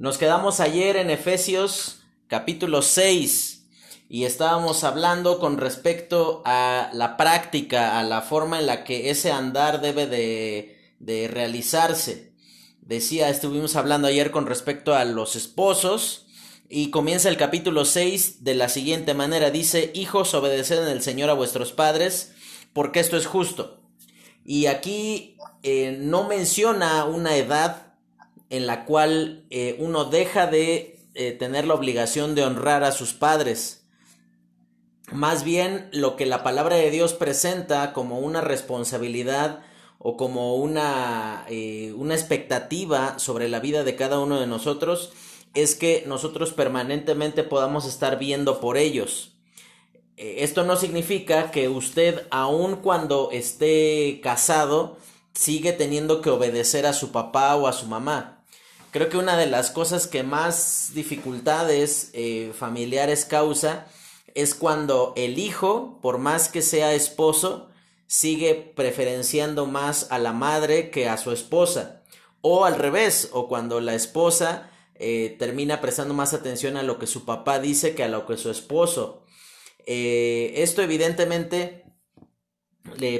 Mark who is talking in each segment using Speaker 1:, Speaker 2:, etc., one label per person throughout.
Speaker 1: Nos quedamos ayer en Efesios capítulo 6 y estábamos hablando con respecto a la práctica, a la forma en la que ese andar debe de, realizarse. Decía, estuvimos hablando ayer con respecto a los esposos y comienza el capítulo 6 de la siguiente manera. Dice, hijos, obedeced en el Señor a vuestros padres, porque esto es justo. Y aquí eh, no menciona una edad en la cual eh, uno deja de eh, tener la obligación de honrar a sus padres. Más bien lo que la palabra de Dios presenta como una responsabilidad o como una, eh, una expectativa sobre la vida de cada uno de nosotros es que nosotros permanentemente podamos estar viendo por ellos. Esto no significa que usted, aun cuando esté casado, sigue teniendo que obedecer a su papá o a su mamá creo que una de las cosas que más dificultades eh, familiares causa es cuando el hijo, por más que sea esposo, sigue preferenciando más a la madre que a su esposa. O al revés, o cuando la esposa eh, termina prestando más atención a lo que su papá dice que a lo que su esposo. Eh, esto evidentemente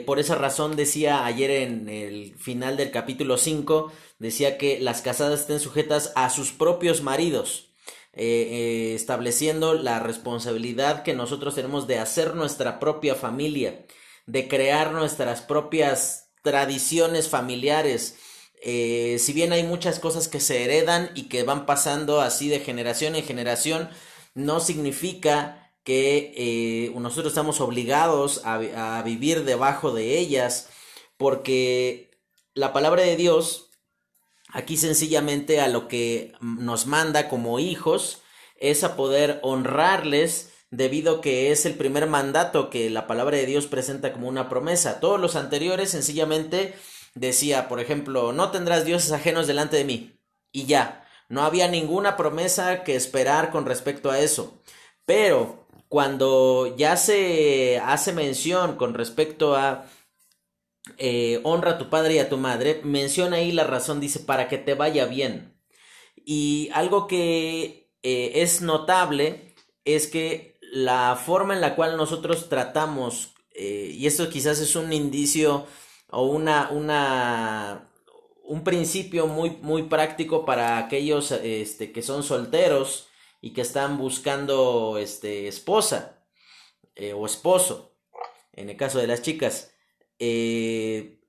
Speaker 1: por esa razón decía ayer en el final del capítulo 5, decía que las casadas estén sujetas a sus propios maridos, eh, eh, estableciendo la responsabilidad que nosotros tenemos de hacer nuestra propia familia, de crear nuestras propias tradiciones familiares. Eh, si bien hay muchas cosas que se heredan y que van pasando así de generación en generación, no significa que eh, nosotros estamos obligados a, vivir debajo de ellas, porque la palabra de Dios, aquí sencillamente a lo que nos manda como hijos, es a poder honrarles debido que es el primer mandato que la palabra de Dios presenta como una promesa. Todos los anteriores sencillamente decía, por ejemplo, no tendrás dioses ajenos delante de mí. Y ya, no había ninguna promesa que esperar con respecto a eso. Pero cuando ya se hace mención con respecto a eh, honra a tu padre y a tu madre, menciona ahí la razón, dice, para que te vaya bien. Y algo que eh, es notable es que la forma en la cual nosotros tratamos, eh, y esto quizás es un indicio o una, una, un principio muy, muy práctico para aquellos este, que son solteros, y que están buscando este, esposa eh, o esposo, en el caso de las chicas, eh,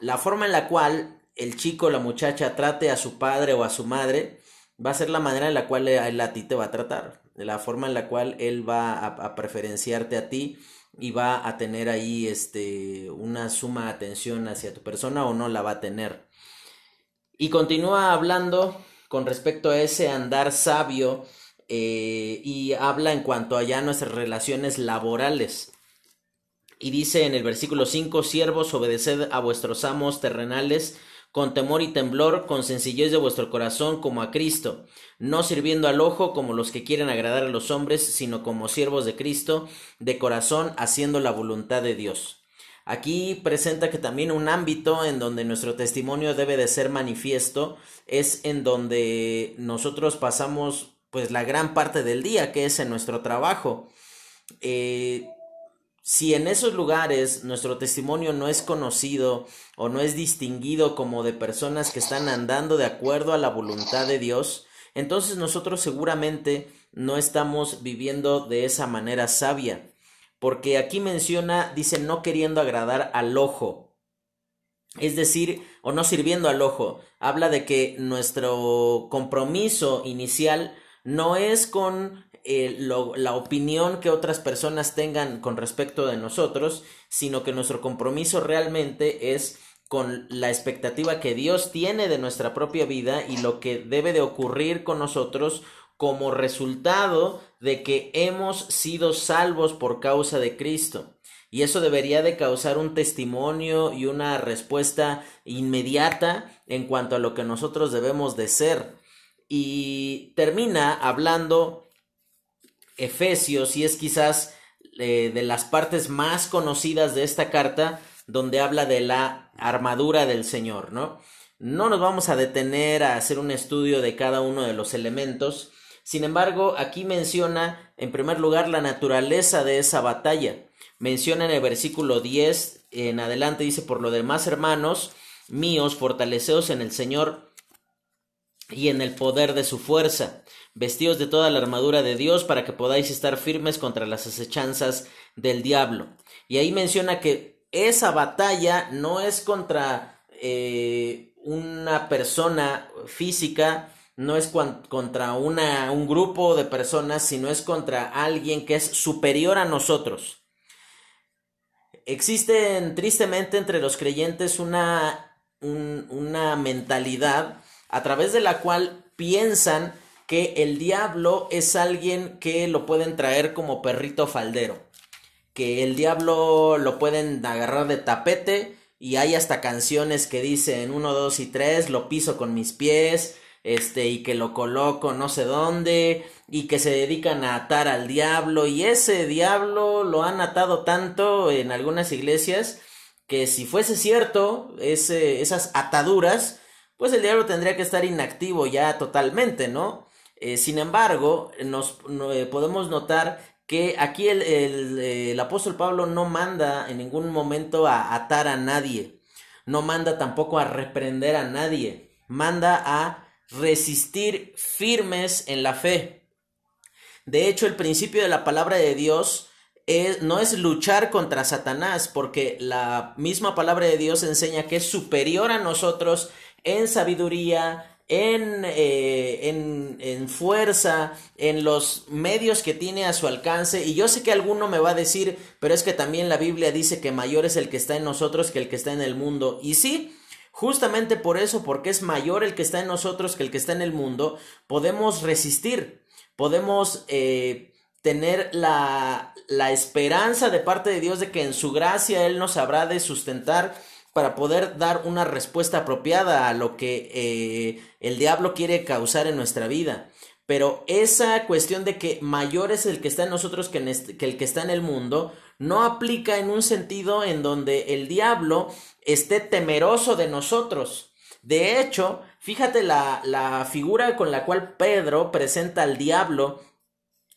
Speaker 1: la forma en la cual el chico o la muchacha trate a su padre o a su madre va a ser la manera en la cual él a ti te va a tratar, la forma en la cual él va a, a preferenciarte a ti y va a tener ahí este una suma atención hacia tu persona o no la va a tener. Y continúa hablando con respecto a ese andar sabio eh, y habla en cuanto a ya nuestras relaciones laborales. Y dice en el versículo 5, siervos, obedeced a vuestros amos terrenales con temor y temblor, con sencillez de vuestro corazón como a Cristo, no sirviendo al ojo como los que quieren agradar a los hombres, sino como siervos de Cristo, de corazón, haciendo la voluntad de Dios. Aquí presenta que también un ámbito en donde nuestro testimonio debe de ser manifiesto es en donde nosotros pasamos pues la gran parte del día, que es en nuestro trabajo. Eh, si en esos lugares nuestro testimonio no es conocido o no es distinguido como de personas que están andando de acuerdo a la voluntad de Dios, entonces nosotros seguramente no estamos viviendo de esa manera sabia porque aquí menciona, dice, no queriendo agradar al ojo. Es decir, o no sirviendo al ojo. Habla de que nuestro compromiso inicial no es con eh, la opinión que otras personas tengan con respecto de nosotros, sino que nuestro compromiso realmente es con la expectativa que Dios tiene de nuestra propia vida y lo que debe de ocurrir con nosotros como resultado de que hemos sido salvos por causa de Cristo. Y eso debería de causar un testimonio y una respuesta inmediata en cuanto a lo que nosotros debemos de ser. Y termina hablando Efesios, y es quizás eh, de las partes más conocidas de esta carta, donde habla de la armadura del Señor, ¿no? No nos vamos a detener a hacer un estudio de cada uno de los elementos. Sin embargo, aquí menciona en primer lugar la naturaleza de esa batalla. Menciona en el versículo 10 en adelante, dice, por lo demás, hermanos míos, fortaleceos en el Señor y en el poder de su fuerza, vestidos de toda la armadura de Dios para que podáis estar firmes contra las acechanzas del diablo. Y ahí menciona que esa batalla no es contra eh, una persona física, no es contra un grupo de personas, sino es contra alguien que es superior a nosotros. Existe tristemente entre los creyentes una, una mentalidad a través de la cual piensan que el diablo es alguien que lo pueden traer como perrito faldero, que el diablo lo pueden agarrar de tapete y hay hasta canciones que dicen 1, 2 y 3, lo piso con mis pies, este, y que lo coloco no sé dónde, y que se dedican a atar al diablo, y ese diablo lo han atado tanto en algunas iglesias que si fuese cierto esas ataduras, pues el diablo tendría que estar inactivo ya totalmente, ¿no? Eh, sin embargo, nos eh, podemos notar que aquí el, eh, el, apóstol Pablo no manda en ningún momento a atar a nadie, no manda tampoco a reprender a nadie, manda a resistir firmes en la fe. De hecho, el principio de la palabra de Dios es, no es luchar contra Satanás, porque la misma palabra de Dios enseña que es superior a nosotros en sabiduría, en, eh, en, en, fuerza, en los medios que tiene a su alcance. Y yo sé que alguno me va a decir, pero es que también la Biblia dice que mayor es el que está en nosotros que el que está en el mundo. Y sí, justamente por eso, porque es mayor el que está en nosotros que el que está en el mundo, podemos resistir, podemos eh, tener la, la esperanza de parte de Dios de que en su gracia Él nos habrá de sustentar para poder dar una respuesta apropiada a lo que eh, el diablo quiere causar en nuestra vida. Pero esa cuestión de que mayor es el que está en nosotros que, que, el que está en el mundo, no aplica en un sentido en donde el diablo esté temeroso de nosotros. De hecho, fíjate la, la figura con la cual Pedro presenta al diablo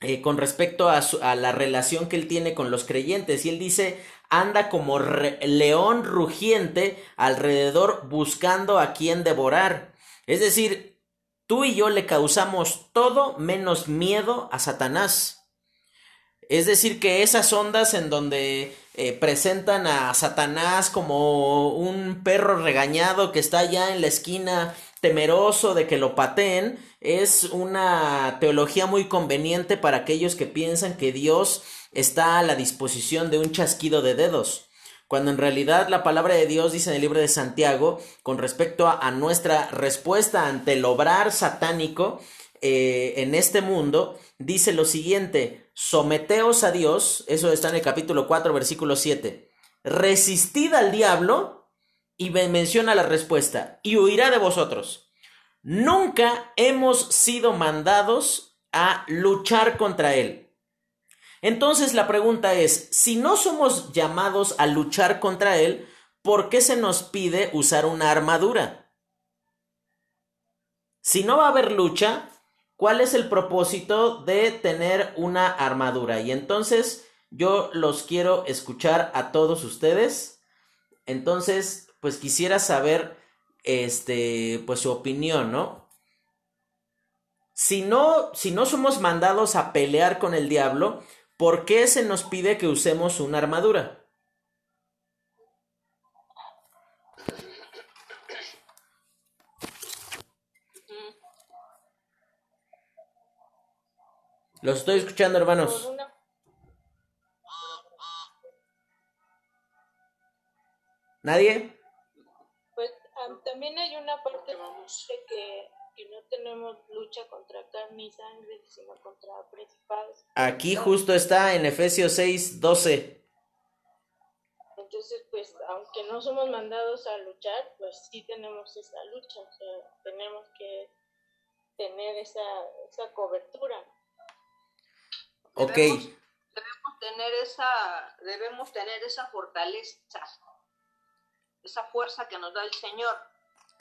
Speaker 1: eh, con respecto a, a, la relación que él tiene con los creyentes. Y él dice, anda como león rugiente alrededor buscando a quien devorar. Es decir, tú y yo le causamos todo menos miedo a Satanás. Es decir, que esas ondas en donde eh, presentan a Satanás como un perro regañado que está allá en la esquina temeroso de que lo pateen, es una teología muy conveniente para aquellos que piensan que Dios está a la disposición de un chasquido de dedos, cuando en realidad la palabra de Dios dice en el libro de Santiago, con respecto a, nuestra respuesta ante el obrar satánico eh, en este mundo, dice lo siguiente, someteos a Dios, eso está en el capítulo 4, versículo 7, resistid al diablo y menciona la respuesta, y huirá de vosotros. Nunca hemos sido mandados a luchar contra él. Entonces la pregunta es, si no somos llamados a luchar contra Él, ¿por qué se nos pide usar una armadura? Si no va a haber lucha, ¿cuál es el propósito de tener una armadura? Y entonces yo los quiero escuchar a todos ustedes. Entonces, pues quisiera saber, este, pues su opinión, ¿no? Si no, si no somos mandados a pelear con el diablo, ¿Por qué se nos pide que usemos una armadura? Los estoy escuchando, hermanos. ¿Nadie?
Speaker 2: Pues también hay una parte de que que no tenemos lucha contra carne y sangre, sino contra principados.
Speaker 1: Aquí justo está en Efesios 6, 12.
Speaker 2: Entonces, pues, aunque no somos mandados a luchar, pues sí tenemos esa lucha, o sea, tenemos que tener esa, esa cobertura.
Speaker 1: Ok.
Speaker 3: Debemos, debemos, tener esa, debemos tener esa fortaleza, esa fuerza que nos da el Señor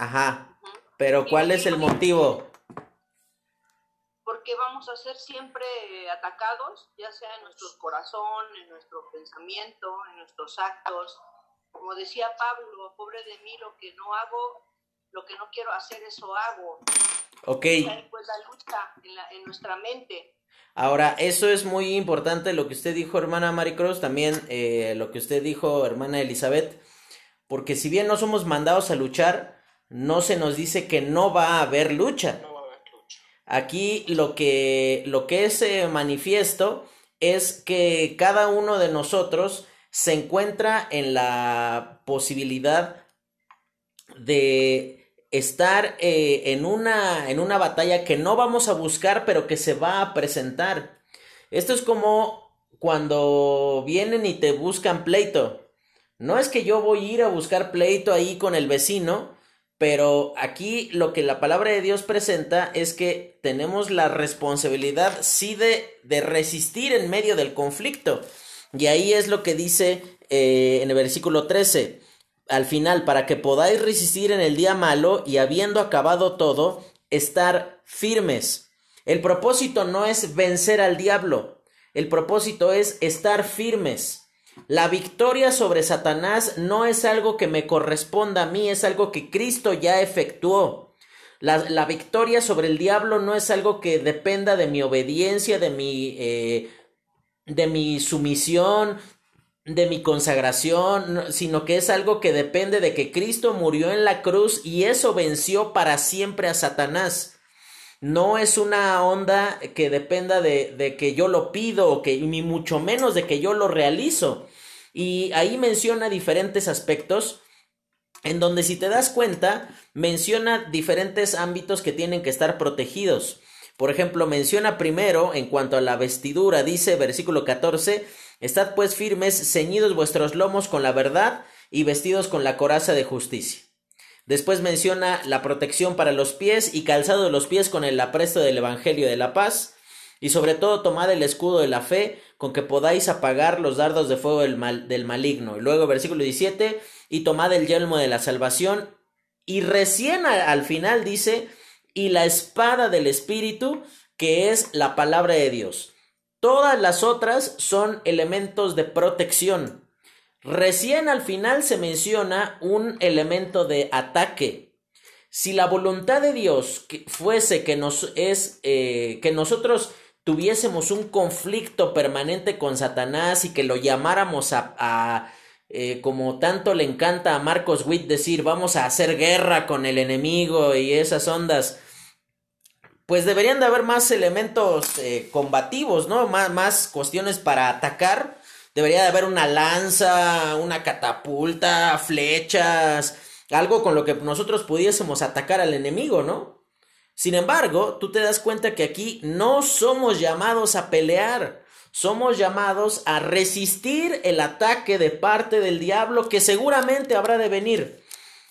Speaker 1: Ajá. Pero ¿cuál es el motivo?
Speaker 3: Porque vamos a ser siempre atacados, ya sea en nuestro corazón, en nuestro pensamiento, en nuestros actos. Como decía Pablo, pobre de mí, lo que no hago, lo que no quiero hacer, eso hago.
Speaker 1: Ok.
Speaker 3: Pues la lucha en, la, en nuestra mente.
Speaker 1: Ahora, eso es muy importante lo que usted dijo, hermana Maricruz, también eh, lo que usted dijo, hermana Elizabeth, porque si bien no somos mandados a luchar, no se nos dice que no va a haber lucha. Aquí lo que, lo que es eh, manifiesto es que cada uno de nosotros se encuentra en la posibilidad de estar eh, en, una, en una batalla que no vamos a buscar, pero que se va a presentar. Esto es como cuando vienen y te buscan pleito. No es que yo voy a ir a buscar pleito ahí con el vecino, pero aquí lo que la palabra de Dios presenta es que tenemos la responsabilidad, sí, de, de resistir en medio del conflicto. Y ahí es lo que dice eh, en el versículo 13 al final, para que podáis resistir en el día malo y habiendo acabado todo, estar firmes. El propósito no es vencer al diablo, el propósito es estar firmes. La victoria sobre Satanás no es algo que me corresponda a mí, es algo que Cristo ya efectuó. La, la victoria sobre el diablo no es algo que dependa de mi obediencia, de mi, eh, de mi sumisión, de mi consagración, sino que es algo que depende de que Cristo murió en la cruz y eso venció para siempre a Satanás. No es una onda que dependa de, de que yo lo pido, o que, ni mucho menos de que yo lo realizo. Y ahí menciona diferentes aspectos en donde si te das cuenta, menciona diferentes ámbitos que tienen que estar protegidos. Por ejemplo, menciona primero en cuanto a la vestidura, dice versículo 14, Estad pues firmes, ceñidos vuestros lomos con la verdad y vestidos con la coraza de justicia. Después menciona la protección para los pies y calzado de los pies con el apresto del Evangelio de la paz. Y sobre todo tomad el escudo de la fe con que podáis apagar los dardos de fuego del, mal, del maligno. Y luego versículo 17, y tomad el yelmo de la salvación. Y recién al final dice, y la espada del Espíritu, que es la palabra de Dios. Todas las otras son elementos de protección. Recién al final se menciona un elemento de ataque. Si la voluntad de Dios fuese que nos es eh, que nosotros tuviésemos un conflicto permanente con Satanás y que lo llamáramos a, eh, como tanto le encanta a Marcos Witt decir vamos a hacer guerra con el enemigo y esas ondas pues deberían de haber más elementos eh, combativos, ¿no? Más, más cuestiones para atacar. Debería de haber una lanza, una catapulta, flechas, algo con lo que nosotros pudiésemos atacar al enemigo, ¿no? Sin embargo, tú te das cuenta que aquí no somos llamados a pelear, somos llamados a resistir el ataque de parte del diablo que seguramente habrá de venir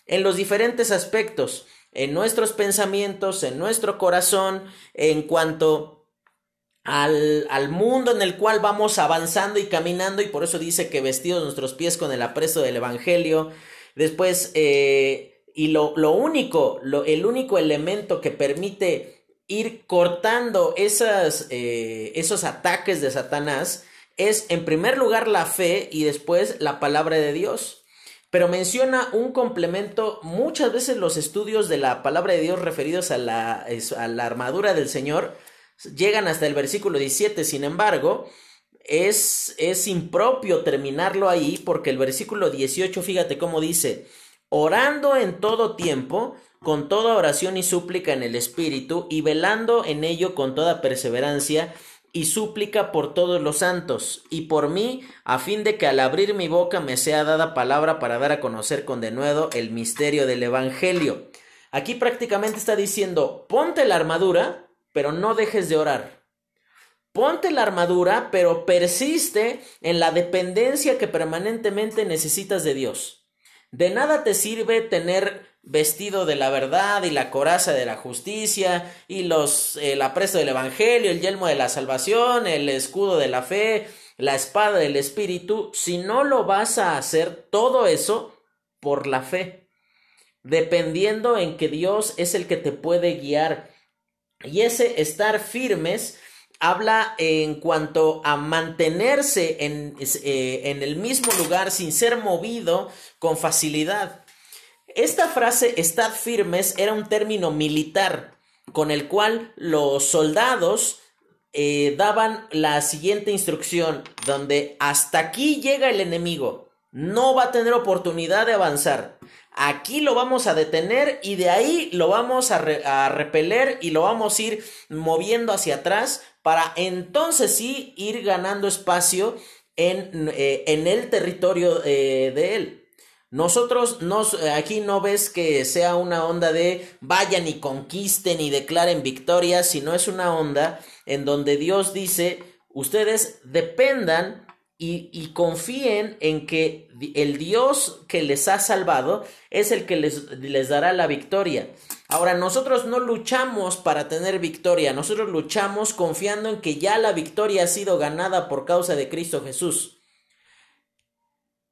Speaker 1: en los diferentes aspectos en nuestros pensamientos, en nuestro corazón, en cuanto al, al, mundo en el cual vamos avanzando y caminando, y por eso dice que vestidos nuestros pies con el apresto del Evangelio. Después, eh, y lo, lo único, lo, el único elemento que permite ir cortando esas, eh, esos ataques de Satanás es en primer lugar la fe y después la palabra de Dios pero menciona un complemento. Muchas veces los estudios de la palabra de Dios referidos a la, armadura del Señor llegan hasta el versículo 17. Sin embargo, es, es impropio terminarlo ahí porque el versículo 18, fíjate cómo dice, orando en todo tiempo, con toda oración y súplica en el Espíritu, y velando en ello con toda perseverancia y súplica por todos los santos, y por mí, a fin de que al abrir mi boca me sea dada palabra para dar a conocer con denuedo el misterio del Evangelio. Aquí prácticamente está diciendo, ponte la armadura, pero no dejes de orar. Ponte la armadura, pero persiste en la dependencia que permanentemente necesitas de Dios. De nada te sirve tener vestido de la verdad y la coraza de la justicia y los el apresto del evangelio, el yelmo de la salvación, el escudo de la fe, la espada del espíritu, si no lo vas a hacer todo eso por la fe. dependiendo en que Dios es el que te puede guiar. Y ese estar firmes habla en cuanto a mantenerse en, eh, en, el mismo lugar sin ser movido con facilidad. Esta frase, estad firmes, era un término militar con el cual los soldados eh, daban la siguiente instrucción, donde hasta aquí llega el enemigo, no va a tener oportunidad de avanzar. Aquí lo vamos a detener y de ahí lo vamos a, repeler y lo vamos a ir moviendo hacia atrás para entonces sí ir ganando espacio en, eh, en el territorio eh, de él. Nosotros nos, aquí no ves que sea una onda de vayan y conquisten y declaren victoria, sino es una onda en donde Dios dice, ustedes dependan y, confíen en que el Dios que les ha salvado es el que les dará la victoria. Ahora, nosotros no luchamos para tener victoria, nosotros luchamos confiando en que ya la victoria ha sido ganada por causa de Cristo Jesús.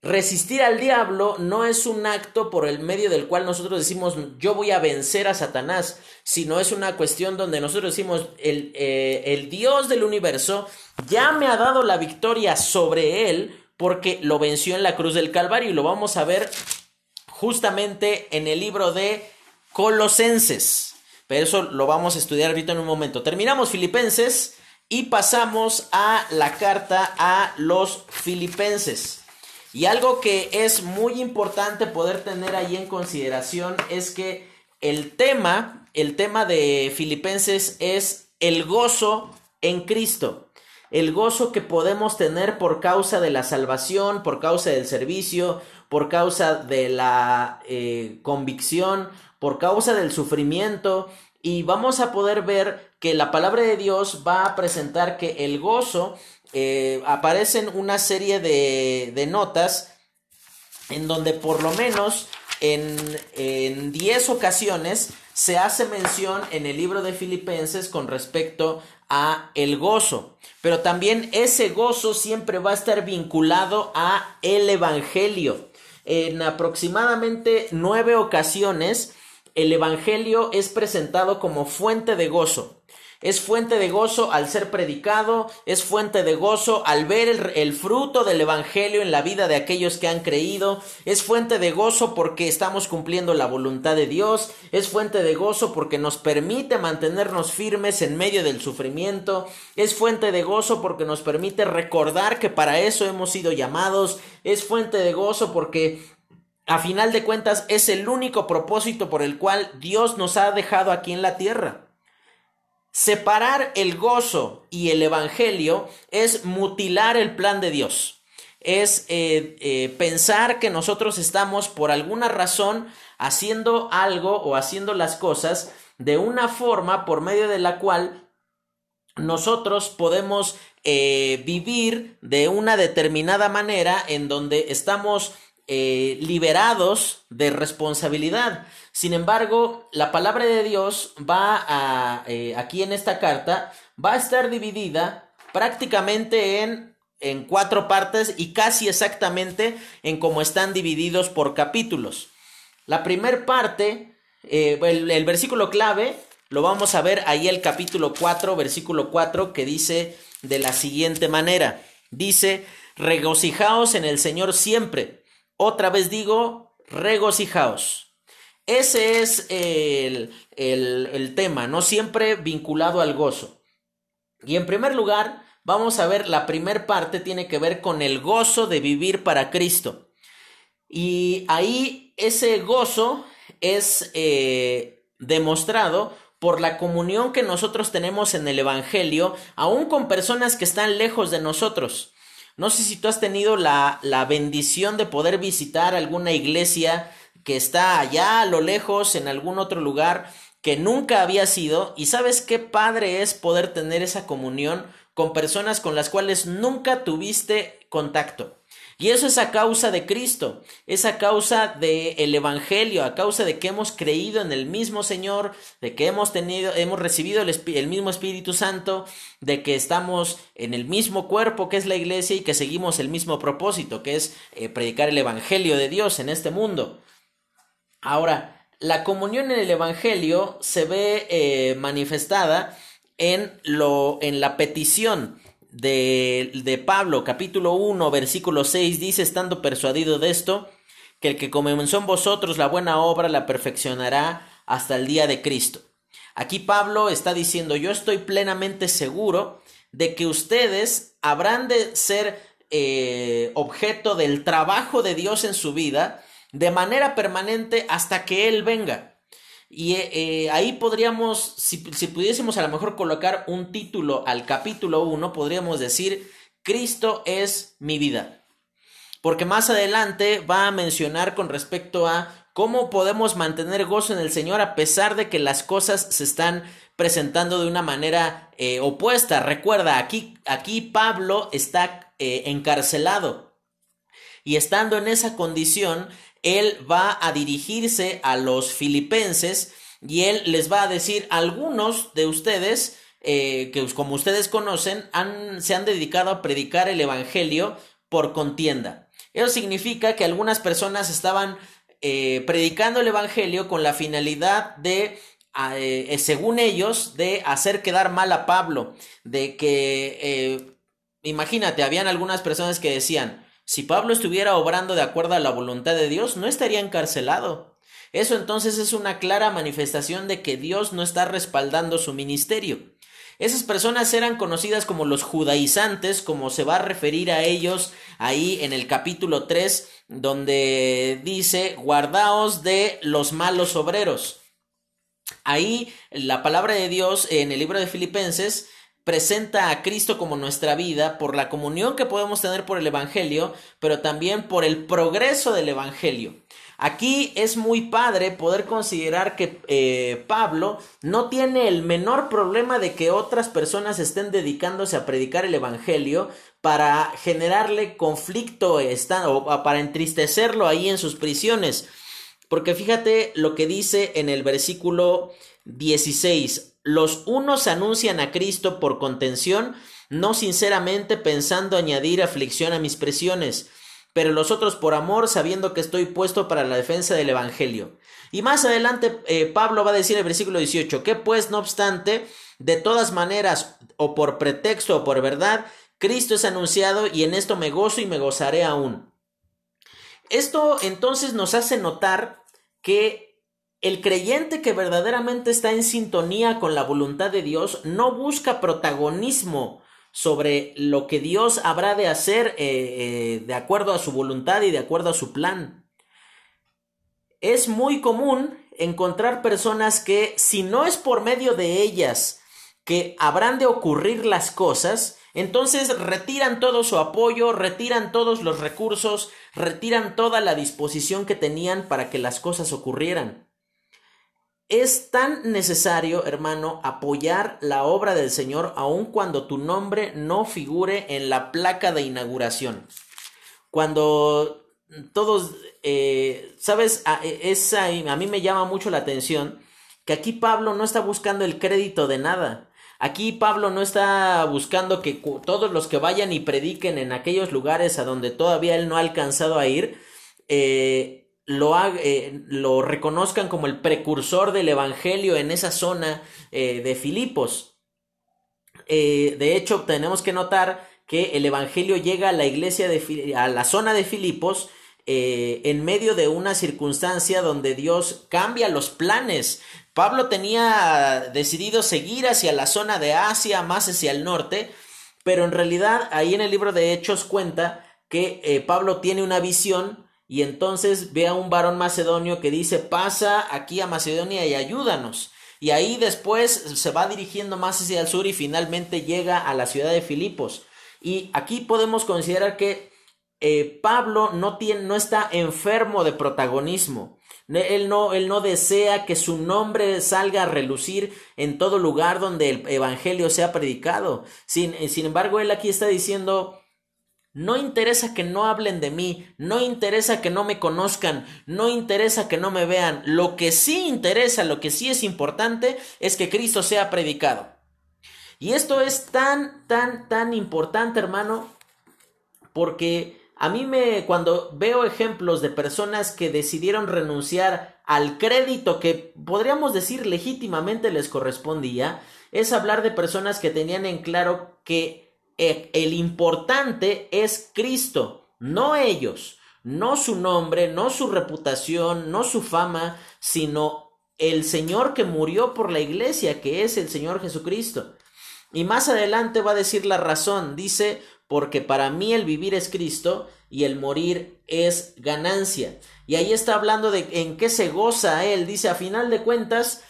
Speaker 1: Resistir al diablo no es un acto por el medio del cual nosotros decimos yo voy a vencer a Satanás, sino es una cuestión donde nosotros decimos el, eh, el Dios del universo ya me ha dado la victoria sobre él porque lo venció en la cruz del Calvario y lo vamos a ver justamente en el libro de Colosenses. Pero eso lo vamos a estudiar ahorita en un momento. Terminamos Filipenses y pasamos a la carta a los Filipenses. Y algo que es muy importante poder tener ahí en consideración es que el tema, el tema de Filipenses es el gozo en Cristo. El gozo que podemos tener por causa de la salvación, por causa del servicio, por causa de la eh, convicción, por causa del sufrimiento. Y vamos a poder ver que la palabra de Dios va a presentar que el gozo eh, aparecen una serie de, notas en donde por lo menos en 10 ocasiones se hace mención en el libro de Filipenses con respecto a el gozo. Pero también ese gozo siempre va a estar vinculado a el evangelio. En aproximadamente nueve ocasiones el evangelio es presentado como fuente de gozo. Es fuente de gozo al ser predicado, es fuente de gozo al ver el, fruto del Evangelio en la vida de aquellos que han creído, es fuente de gozo porque estamos cumpliendo la voluntad de Dios, es fuente de gozo porque nos permite mantenernos firmes en medio del sufrimiento, es fuente de gozo porque nos permite recordar que para eso hemos sido llamados, es fuente de gozo porque a final de cuentas es el único propósito por el cual Dios nos ha dejado aquí en la tierra. Separar el gozo y el evangelio es mutilar el plan de Dios. Es eh, eh, pensar que nosotros estamos por alguna razón haciendo algo o haciendo las cosas de una forma por medio de la cual nosotros podemos eh, vivir de una determinada manera en donde estamos liberados de responsabilidad. Sin embargo, la palabra de Dios va a, eh, aquí en esta carta, va a estar dividida prácticamente en, en cuatro partes y casi exactamente en cómo están divididos por capítulos. La primera parte, eh, el, el versículo clave, lo vamos a ver ahí el capítulo 4, versículo 4, que dice de la siguiente manera. Dice, regocijaos en el Señor siempre. Otra vez digo, regocijaos. Ese es el, tema, no siempre vinculado al gozo. Y en primer lugar, vamos a ver, la primera parte tiene que ver con el gozo de vivir para Cristo. Y ahí ese gozo es eh, demostrado por la comunión que nosotros tenemos en el Evangelio, aún con personas que están lejos de nosotros. No sé si tú has tenido la, la bendición de poder visitar alguna iglesia que está allá a lo lejos, en algún otro lugar que nunca había sido, y sabes qué padre es poder tener esa comunión con personas con las cuales nunca tuviste contacto. Y eso es a causa de Cristo, es a causa del el Evangelio, a causa de que hemos creído en el mismo Señor, de que hemos tenido, hemos recibido el, mismo Espíritu Santo, de que estamos en el mismo cuerpo que es la iglesia y que seguimos el mismo propósito, que es eh, predicar el Evangelio de Dios en este mundo. Ahora, la comunión en el Evangelio se ve eh, manifestada en, lo, en la petición de, de Pablo, capítulo 1, versículo 6, dice, estando persuadido de esto, que el que comenzó en vosotros la buena obra la perfeccionará hasta el día de Cristo. Aquí Pablo está diciendo, yo estoy plenamente seguro de que ustedes habrán de ser eh, objeto del trabajo de Dios en su vida de manera permanente hasta que Él venga. Y eh, ahí podríamos, si, si, pudiésemos a lo mejor colocar un título al capítulo 1, podríamos decir, Cristo es mi vida. Porque más adelante va a mencionar con respecto a cómo podemos mantener gozo en el Señor a pesar de que las cosas se están presentando de una manera eh, opuesta. Recuerda, aquí, aquí Pablo está eh, encarcelado y estando en esa condición, él va a dirigirse a los filipenses y él les va a decir, algunos de ustedes, eh, que como ustedes conocen, se han dedicado a predicar el Evangelio por contienda. Eso significa que algunas personas estaban predicando el Evangelio con la finalidad de eh, eh, según ellos, de hacer quedar mal a Pablo, de que, eh, imagínate, habían algunas personas que decían, si Pablo estuviera obrando de acuerdo a la voluntad de Dios, no estaría encarcelado. Eso entonces es una clara manifestación de que Dios no está respaldando su ministerio. Esas personas eran conocidas como los judaizantes, como se va a referir a ellos ahí en el capítulo 3, donde dice, guardaos de los malos obreros. Ahí la palabra de Dios en el libro de Filipenses presenta a Cristo como nuestra vida por la comunión que podemos tener por el Evangelio, pero también por el progreso del Evangelio. Aquí es muy padre poder considerar que eh, Pablo no tiene el menor problema de que otras personas estén dedicándose a predicar el Evangelio para generarle conflicto o para entristecerlo ahí en sus prisiones. Porque fíjate lo que dice en el versículo 16. Los unos anuncian a Cristo por contención, no sinceramente pensando añadir aflicción a mis presiones, pero los otros por amor, sabiendo que estoy puesto para la defensa del Evangelio. Y más adelante eh, Pablo va a decir en el versículo 18, que pues no obstante, de todas maneras, o por pretexto o por verdad, Cristo es anunciado y en esto me gozo y me gozaré aún. Esto entonces nos hace notar que el creyente que verdaderamente está en sintonía con la voluntad de Dios no busca protagonismo sobre lo que Dios habrá de hacer eh, eh, de acuerdo a su voluntad y de acuerdo a su plan. Es muy común encontrar personas que si no es por medio de ellas que habrán de ocurrir las cosas, entonces retiran todo su apoyo, retiran todos los recursos, retiran toda la disposición que tenían para que las cosas ocurrieran. Es tan necesario, hermano, apoyar la obra del Señor aun cuando tu nombre no figure en la placa de inauguración. Cuando todos, eh, sabes, a, esa, a mí me llama mucho la atención que aquí Pablo no está buscando el crédito de nada. Aquí Pablo no está buscando que todos los que vayan y prediquen en aquellos lugares a donde todavía él no ha alcanzado a ir, eh, lo, eh, lo, reconozcan como el precursor del Evangelio en esa zona eh, de Filipos. de hecho, tenemos que notar que el Evangelio llega a la iglesia de a la zona de Filipos en medio de una circunstancia donde Dios cambia los planes Pablo tenía decidido seguir hacia la zona de Asia, más hacia el norte, pero en realidad ahí en el libro de Hechos cuenta que eh, Pablo tiene una visión y entonces ve a un varón macedonio que dice pasa aquí a Macedonia y ayúdanos. Y ahí después se va dirigiendo más hacia el sur y finalmente llega a la ciudad de Filipos. Y aquí podemos considerar que eh, Pablo no, tiene, no está enfermo de protagonismo. Él no, él no desea que su nombre salga a relucir en todo lugar donde el Evangelio sea predicado. Sin, sin embargo, él aquí está diciendo, no interesa que no hablen de mí, no interesa que no me conozcan, no interesa que no me vean. Lo que sí interesa, lo que sí es importante es que Cristo sea predicado. Y esto es tan, tan, tan importante, hermano, porque a mí me, cuando veo ejemplos de personas que decidieron renunciar al crédito que podríamos decir legítimamente les correspondía, es hablar de personas que tenían en claro que el importante es Cristo, no ellos, no su nombre, no su reputación, no su fama, sino el Señor que murió por la iglesia, que es el Señor Jesucristo. Y más adelante va a decir la razón, dice, porque para mí el vivir es Cristo y el morir es ganancia. Y ahí está hablando de en qué se goza él. Dice, a final de cuentas,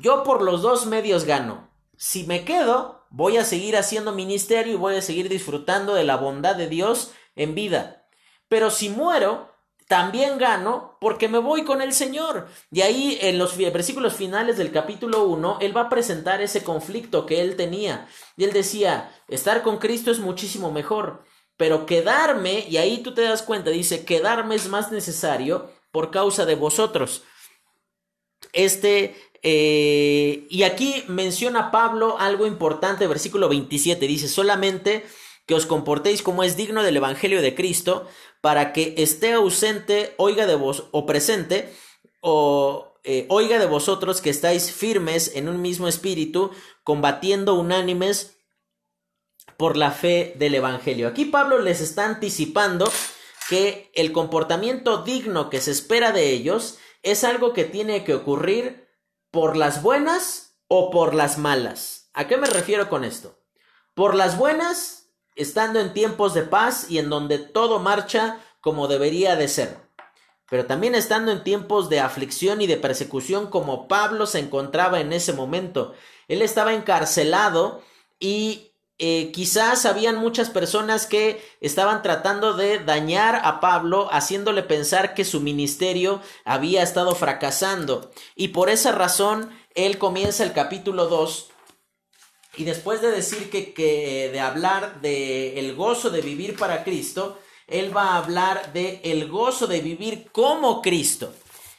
Speaker 1: yo por los dos medios gano. Si me quedo, voy a seguir haciendo ministerio y voy a seguir disfrutando de la bondad de Dios en vida. Pero si muero, también gano porque me voy con el Señor. Y ahí en los versículos finales del capítulo 1, Él va a presentar ese conflicto que Él tenía. Y Él decía, estar con Cristo es muchísimo mejor. Pero quedarme, y ahí tú te das cuenta, dice, quedarme es más necesario por causa de vosotros. Este, eh, y aquí menciona Pablo algo importante, versículo 27, dice, solamente que os comportéis como es digno del Evangelio de Cristo, para que esté ausente, oiga de vos, o presente, o eh, oiga de vosotros que estáis firmes en un mismo espíritu, combatiendo unánimes por la fe del Evangelio. Aquí Pablo les está anticipando que el comportamiento digno que se espera de ellos es algo que tiene que ocurrir por las buenas o por las malas. ¿A qué me refiero con esto? Por las buenas, estando en tiempos de paz y en donde todo marcha como debería de ser. Pero también estando en tiempos de aflicción y de persecución como Pablo se encontraba en ese momento. Él estaba encarcelado y eh, quizás habían muchas personas que estaban tratando de dañar a Pablo, haciéndole pensar que su ministerio había estado fracasando. Y por esa razón, él comienza el capítulo 2 y después de decir que, que de hablar de el gozo de vivir para Cristo, él va a hablar de el gozo de vivir como Cristo.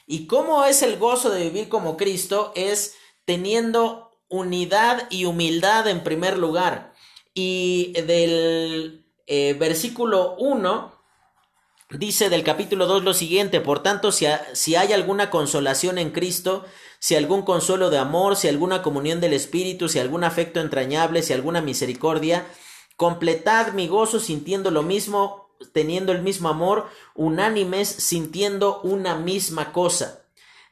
Speaker 1: ¿Y cómo es el gozo de vivir como Cristo? Es teniendo unidad y humildad en primer lugar. Y del eh, versículo 1 dice del capítulo 2 lo siguiente, por tanto, si, si hay alguna consolación en Cristo, si algún consuelo de amor, si alguna comunión del Espíritu, si algún afecto entrañable, si alguna misericordia, completad mi gozo sintiendo lo mismo, teniendo el mismo amor, unánimes, sintiendo una misma cosa.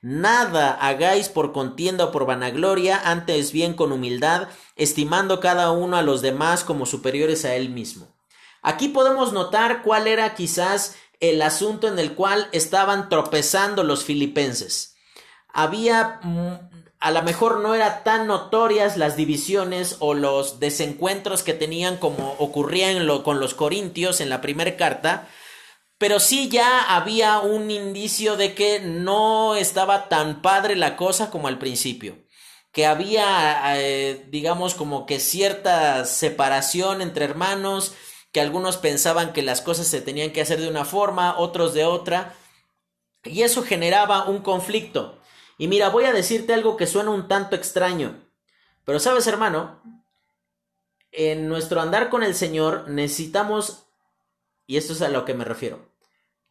Speaker 1: Nada hagáis por contienda o por vanagloria, antes bien con humildad, estimando cada uno a los demás como superiores a él mismo. Aquí podemos notar cuál era quizás el asunto en el cual estaban tropezando los filipenses. Había, mm, a lo mejor no eran tan notorias las divisiones o los desencuentros que tenían como ocurrían con los corintios en la primera carta, pero sí ya había un indicio de que no estaba tan padre la cosa como al principio, que había, eh, digamos, como que cierta separación entre hermanos, que algunos pensaban que las cosas se tenían que hacer de una forma, otros de otra, y eso generaba un conflicto. Y mira, voy a decirte algo que suena un tanto extraño, pero sabes, hermano, en nuestro andar con el Señor necesitamos, y esto es a lo que me refiero,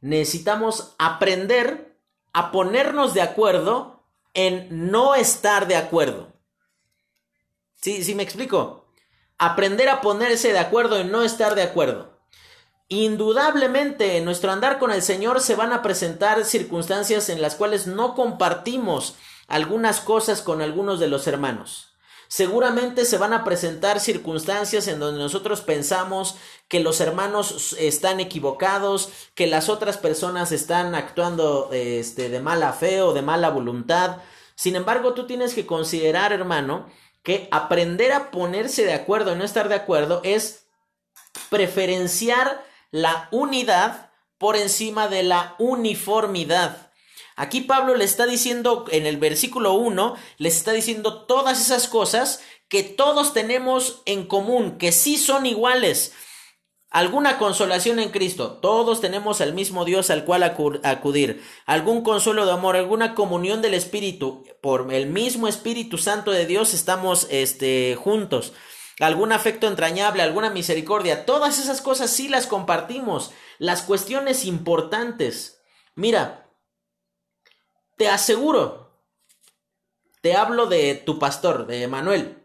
Speaker 1: necesitamos aprender a ponernos de acuerdo en no estar de acuerdo. ¿Sí, sí me explico? Aprender a ponerse de acuerdo en no estar de acuerdo. Indudablemente en nuestro andar con el Señor se van a presentar circunstancias en las cuales no compartimos algunas cosas con algunos de los hermanos. Seguramente se van a presentar circunstancias en donde nosotros pensamos que los hermanos están equivocados, que las otras personas están actuando este, de mala fe o de mala voluntad. Sin embargo, tú tienes que considerar, hermano, que aprender a ponerse de acuerdo y no estar de acuerdo es preferenciar la unidad por encima de la uniformidad. Aquí Pablo le está diciendo en el versículo 1, les está diciendo todas esas cosas que todos tenemos en común, que sí son iguales. Alguna consolación en Cristo, todos tenemos al mismo Dios al cual acudir. Algún consuelo de amor, alguna comunión del Espíritu, por el mismo Espíritu Santo de Dios estamos este, juntos. Algún afecto entrañable, alguna misericordia, todas esas cosas sí las compartimos. Las cuestiones importantes. Mira, te aseguro, te hablo de tu pastor, de Manuel,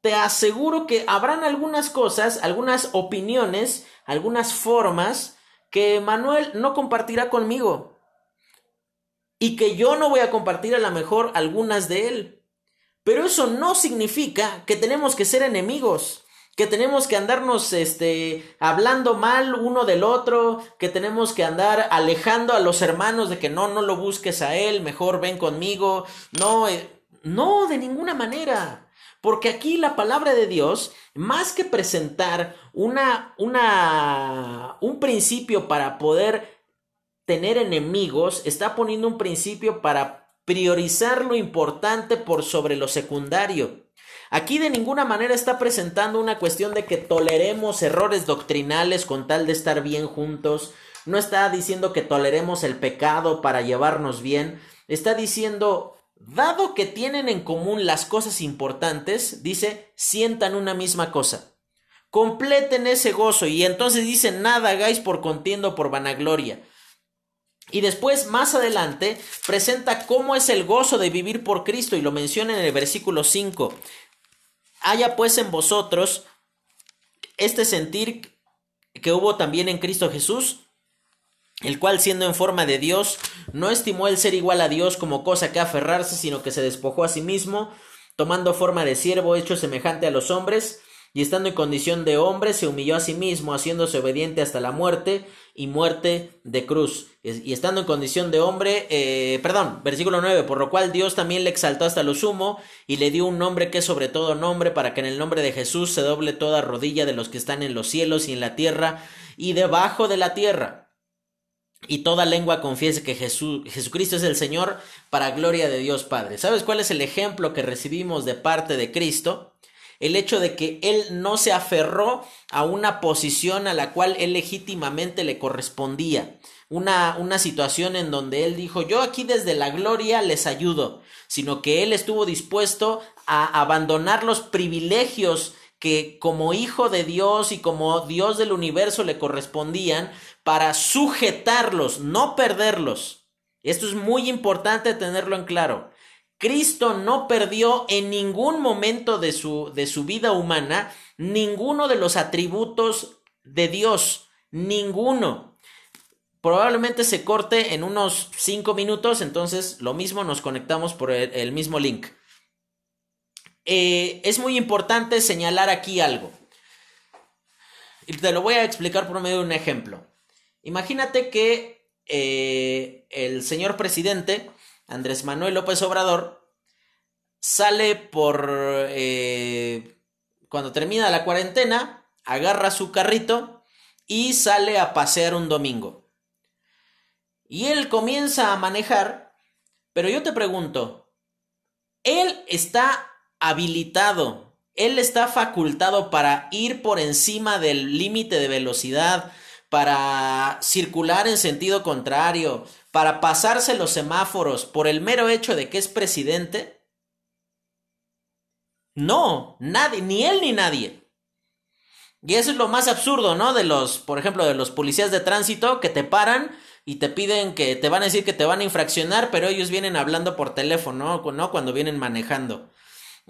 Speaker 1: te aseguro que habrán algunas cosas, algunas opiniones, algunas formas que Manuel no compartirá conmigo y que yo no voy a compartir a lo mejor algunas de él. Pero eso no significa que tenemos que ser enemigos, que tenemos que andarnos este hablando mal uno del otro, que tenemos que andar alejando a los hermanos de que no no lo busques a él, mejor ven conmigo. No, eh, no de ninguna manera. Porque aquí la palabra de Dios, más que presentar una, una, un principio para poder tener enemigos, está poniendo un principio para priorizar lo importante por sobre lo secundario. Aquí de ninguna manera está presentando una cuestión de que toleremos errores doctrinales con tal de estar bien juntos. No está diciendo que toleremos el pecado para llevarnos bien. Está diciendo, dado que tienen en común las cosas importantes, dice, sientan una misma cosa. Completen ese gozo y entonces dice, nada hagáis por contiendo por vanagloria y después, más adelante, presenta cómo es el gozo de vivir por Cristo y lo menciona en el versículo 5. Haya pues en vosotros este sentir que hubo también en Cristo Jesús, el cual siendo en forma de Dios, no estimó el ser igual a Dios como cosa que aferrarse, sino que se despojó a sí mismo, tomando forma de siervo hecho semejante a los hombres, y estando en condición de hombre, se humilló a sí mismo, haciéndose obediente hasta la muerte y muerte de cruz. Y estando en condición de hombre, eh, perdón, versículo 9, por lo cual Dios también le exaltó hasta lo sumo y le dio un nombre que es sobre todo nombre, para que en el nombre de Jesús se doble toda rodilla de los que están en los cielos y en la tierra y debajo de la tierra. Y toda lengua confiese que Jesús, Jesucristo es el Señor para gloria de Dios Padre. ¿Sabes cuál es el ejemplo que recibimos de parte de Cristo? El hecho de que él no se aferró a una posición a la cual él legítimamente le correspondía. Una, una situación en donde él dijo, yo aquí desde la gloria les ayudo, sino que él estuvo dispuesto a abandonar los privilegios que como hijo de Dios y como Dios del universo le correspondían para sujetarlos, no perderlos. Esto es muy importante tenerlo en claro. Cristo no perdió en ningún momento de su, de su vida humana ninguno de los atributos de Dios, ninguno. Probablemente se corte en unos cinco minutos, entonces lo mismo nos conectamos por el, mismo link. Eh, es muy importante señalar aquí algo. Y te lo voy a explicar por medio de un ejemplo. Imagínate que eh, el señor presidente Andrés Manuel López Obrador, sale por... Eh, cuando termina la cuarentena, agarra su carrito y sale a pasear un domingo. Y él comienza a manejar, pero yo te pregunto, él está habilitado, él está facultado para ir por encima del límite de velocidad, para circular en sentido contrario, para pasarse los semáforos por el mero hecho de que es presidente? No, nadie, ni él ni nadie. Y eso es lo más absurdo, ¿no? De los, por ejemplo, de los policías de tránsito que te paran y te piden que te van a decir que te van a infraccionar, pero ellos vienen hablando por teléfono, ¿no? Cuando vienen manejando.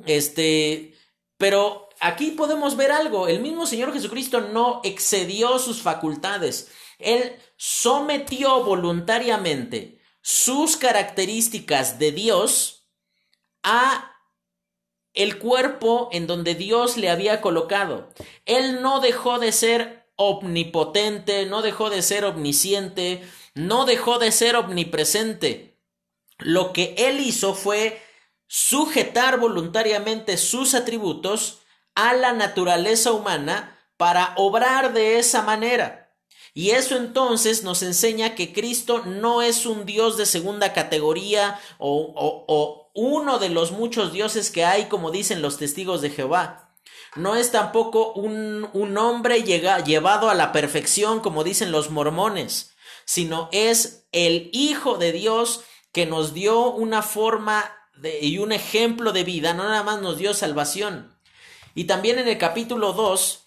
Speaker 1: Este, pero aquí podemos ver algo. El mismo Señor Jesucristo no excedió sus facultades. Él sometió voluntariamente sus características de Dios a el cuerpo en donde Dios le había colocado. Él no dejó de ser omnipotente, no dejó de ser omnisciente, no dejó de ser omnipresente. Lo que él hizo fue sujetar voluntariamente sus atributos a la naturaleza humana para obrar de esa manera. Y eso entonces nos enseña que Cristo no es un Dios de segunda categoría o, uno de los muchos dioses que hay, como dicen los testigos de Jehová. No es tampoco un, un hombre llevado a la perfección, como dicen los mormones, sino es el Hijo de Dios que nos dio una forma y un ejemplo de vida, no nada más nos dio salvación. Y también en el capítulo 2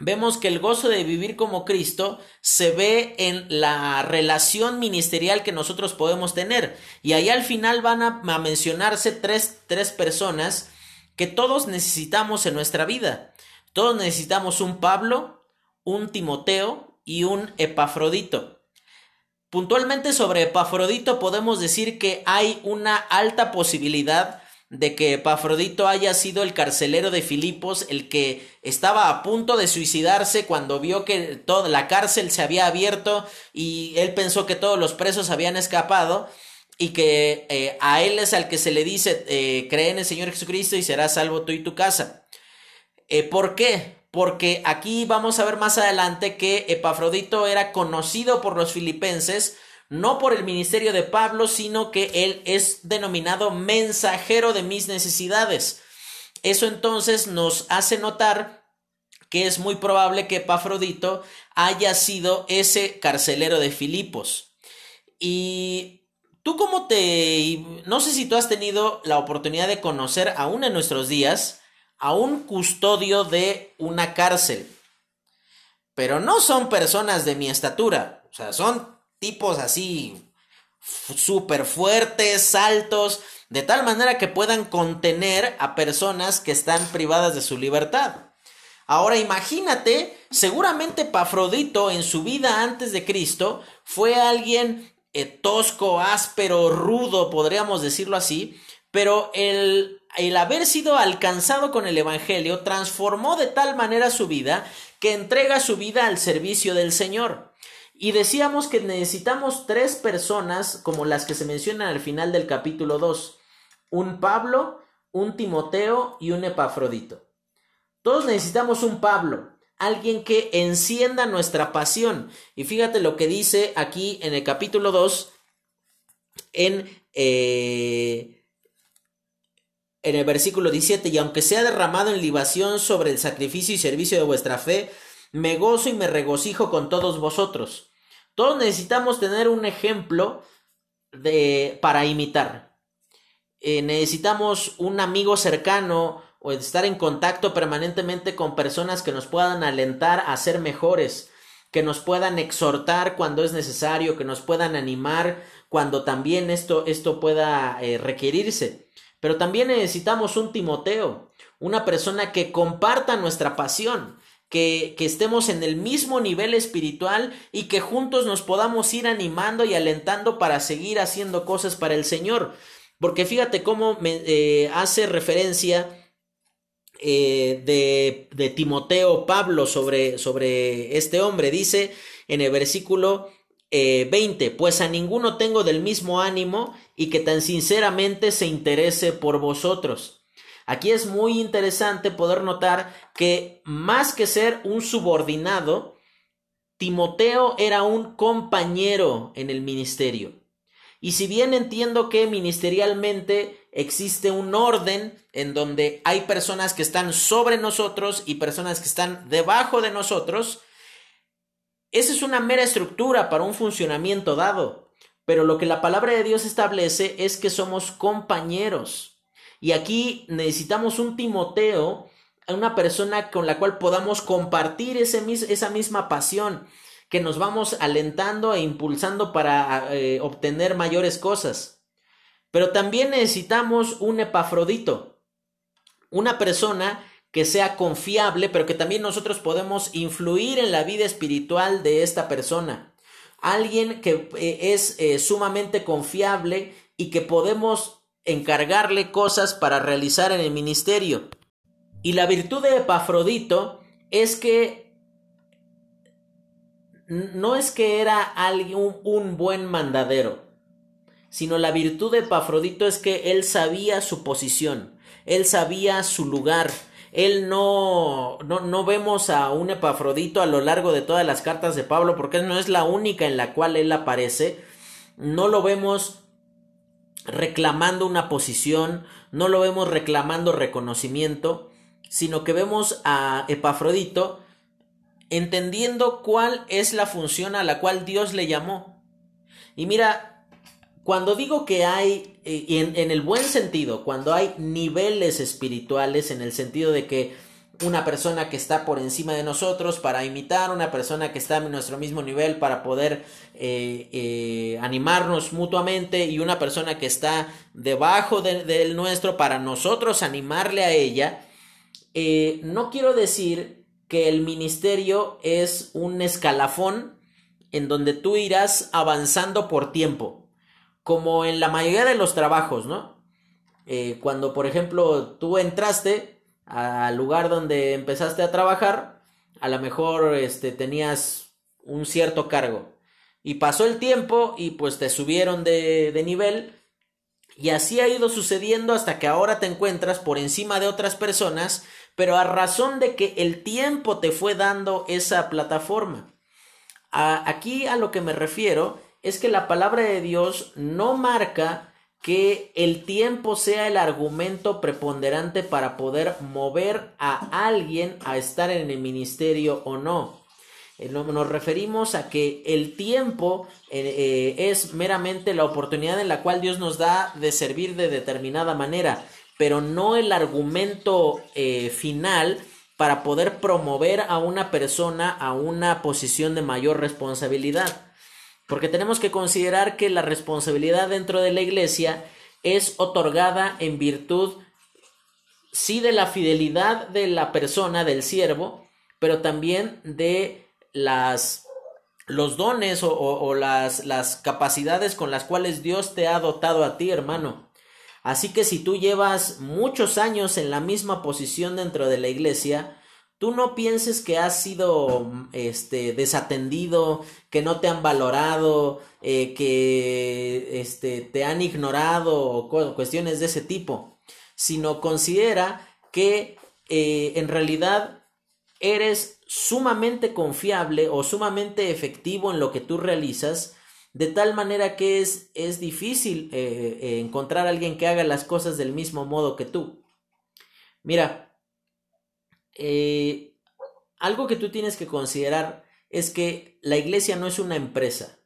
Speaker 1: vemos que el gozo de vivir como Cristo se ve en la relación ministerial que nosotros podemos tener. Y ahí al final van a, mencionarse tres, tres personas que todos necesitamos en nuestra vida. Todos necesitamos un Pablo, un Timoteo y un Epafrodito. Puntualmente sobre Epafrodito podemos decir que hay una alta posibilidad de que Epafrodito haya sido el carcelero de Filipos, el que estaba a punto de suicidarse cuando vio que toda la cárcel se había abierto y él pensó que todos los presos habían escapado y que eh, a él es al que se le dice, eh, cree en el Señor Jesucristo y serás salvo tú y tu casa. Eh, ¿Por qué? Porque aquí vamos a ver más adelante que Epafrodito era conocido por los filipenses no por el ministerio de Pablo, sino que él es denominado mensajero de mis necesidades. Eso entonces nos hace notar que es muy probable que Epafrodito haya sido ese carcelero de Filipos. Y tú cómo te... No sé si tú has tenido la oportunidad de conocer aún en nuestros días a un custodio de una cárcel. Pero no son personas de mi estatura, o sea, son tipos así súper fuertes, altos, de tal manera que puedan contener a personas que están privadas de su libertad. Ahora imagínate, seguramente Pafrodito en su vida antes de Cristo fue alguien eh, tosco, áspero, rudo, podríamos decirlo así, pero el, el haber sido alcanzado con el Evangelio transformó de tal manera su vida que entrega su vida al servicio del Señor. Y decíamos que necesitamos tres personas como las que se mencionan al final del capítulo 2. Un Pablo, un Timoteo y un Epafrodito. Todos necesitamos un Pablo, alguien que encienda nuestra pasión. Y fíjate lo que dice aquí en el capítulo 2, en, eh, en el versículo 17, y aunque sea derramado en libación sobre el sacrificio y servicio de vuestra fe, me gozo y me regocijo con todos vosotros. Todos necesitamos tener un ejemplo de, para imitar. Eh, necesitamos un amigo cercano o estar en contacto permanentemente con personas que nos puedan alentar a ser mejores, que nos puedan exhortar cuando es necesario, que nos puedan animar cuando también esto, esto pueda eh, requerirse. Pero también necesitamos un Timoteo, una persona que comparta nuestra pasión, que, estemos en el mismo nivel espiritual y que juntos nos podamos ir animando y alentando para seguir haciendo cosas para el Señor. Porque fíjate cómo me, eh, hace referencia eh, de, de, Timoteo Pablo sobre, sobre, este hombre. Dice en el versículo 20, eh, pues a ninguno tengo del mismo ánimo y que tan sinceramente se interese por vosotros. Aquí es muy interesante poder notar que más que ser un subordinado, Timoteo era un compañero en el ministerio. Y si bien entiendo que ministerialmente existe un orden en donde hay personas que están sobre nosotros y personas que están debajo de nosotros, esa es una mera estructura para un funcionamiento dado. Pero lo que la palabra de Dios establece es que somos compañeros. Y aquí necesitamos un Timoteo, una persona con la cual podamos compartir ese, esa misma pasión, que nos vamos alentando e impulsando para eh, obtener mayores cosas. Pero también necesitamos un epafrodito, una persona que sea confiable, pero que también nosotros podemos influir en la vida espiritual de esta persona. Alguien que eh, es eh, sumamente confiable y que podemos encargarle cosas para realizar en el ministerio. Y la virtud de Epafrodito es que no es que era alguien, un buen mandadero, sino la virtud de Epafrodito es que él sabía su posición, él sabía su lugar, él no, no, no, vemos a un Epafrodito a lo largo de todas las cartas de Pablo, porque no es la única en la cual él aparece, no lo vemos reclamando una posición, no lo vemos reclamando reconocimiento, sino que vemos a Epafrodito entendiendo cuál es la función a la cual Dios le llamó. Y mira, cuando digo que hay, eh, en, en el buen sentido, cuando hay niveles espirituales, en el sentido de que una persona que está por encima de nosotros para imitar, una persona que está en nuestro mismo nivel para poder eh, eh, animarnos mutuamente y una persona que está debajo del nuestro para nosotros animarle a ella. Eh, no quiero decir que el ministerio es un escalafón en donde tú irás avanzando por tiempo, como en la mayoría de los trabajos, ¿no? cuando, por ejemplo, tú entraste, al lugar donde empezaste a trabajar, a lo mejor este, tenías un cierto cargo. Y pasó el tiempo y pues te subieron de, de nivel. Y así ha ido sucediendo hasta que ahora te encuentras por encima de otras personas, pero a razón de que el tiempo te fue dando esa plataforma. aquí a lo que me refiero es que la palabra de Dios no marca que el tiempo sea el argumento preponderante para poder mover a alguien a estar en el ministerio o no. Eh, nos referimos a que el tiempo eh, eh, es meramente la oportunidad en la cual Dios nos da de servir de determinada manera, pero no el argumento final para poder promover a una persona a una posición de mayor responsabilidad. Porque tenemos que considerar que la responsabilidad dentro de la iglesia es otorgada en virtud, sí, de la fidelidad de la persona, del siervo, pero también de las los dones o, las, las capacidades con las cuales Dios te ha dotado a ti, hermano. Así que si tú llevas muchos años en la misma posición dentro de la iglesia, Tú no pienses que has sido este, desatendido, que no te han valorado, eh, que este, te han ignorado o cuestiones de ese tipo, sino considera que eh, en realidad eres sumamente confiable o sumamente efectivo en lo que tú realizas, de tal manera que es, es difícil eh, encontrar a alguien que haga las cosas del mismo modo que tú. Mira, eh, algo que tú tienes que considerar es que la iglesia no es una empresa.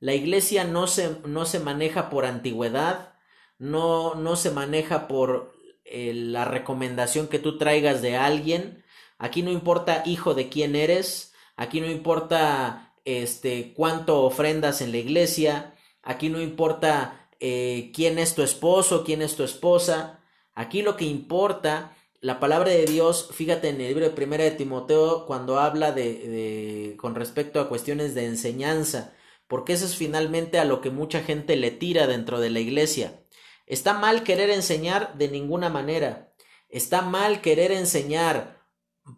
Speaker 1: La iglesia no se, no se maneja por antigüedad, no, no se maneja por eh, la recomendación que tú traigas de alguien. Aquí no importa hijo de quién eres, aquí no importa este cuánto ofrendas en la iglesia, aquí no importa eh, quién es tu esposo, quién es tu esposa. Aquí lo que importa la palabra de Dios, fíjate en el libro de Primera de Timoteo cuando habla de, con respecto a cuestiones de enseñanza, porque eso es finalmente a lo que mucha gente le tira dentro de la iglesia. Está mal querer enseñar de ninguna manera. Está mal querer enseñar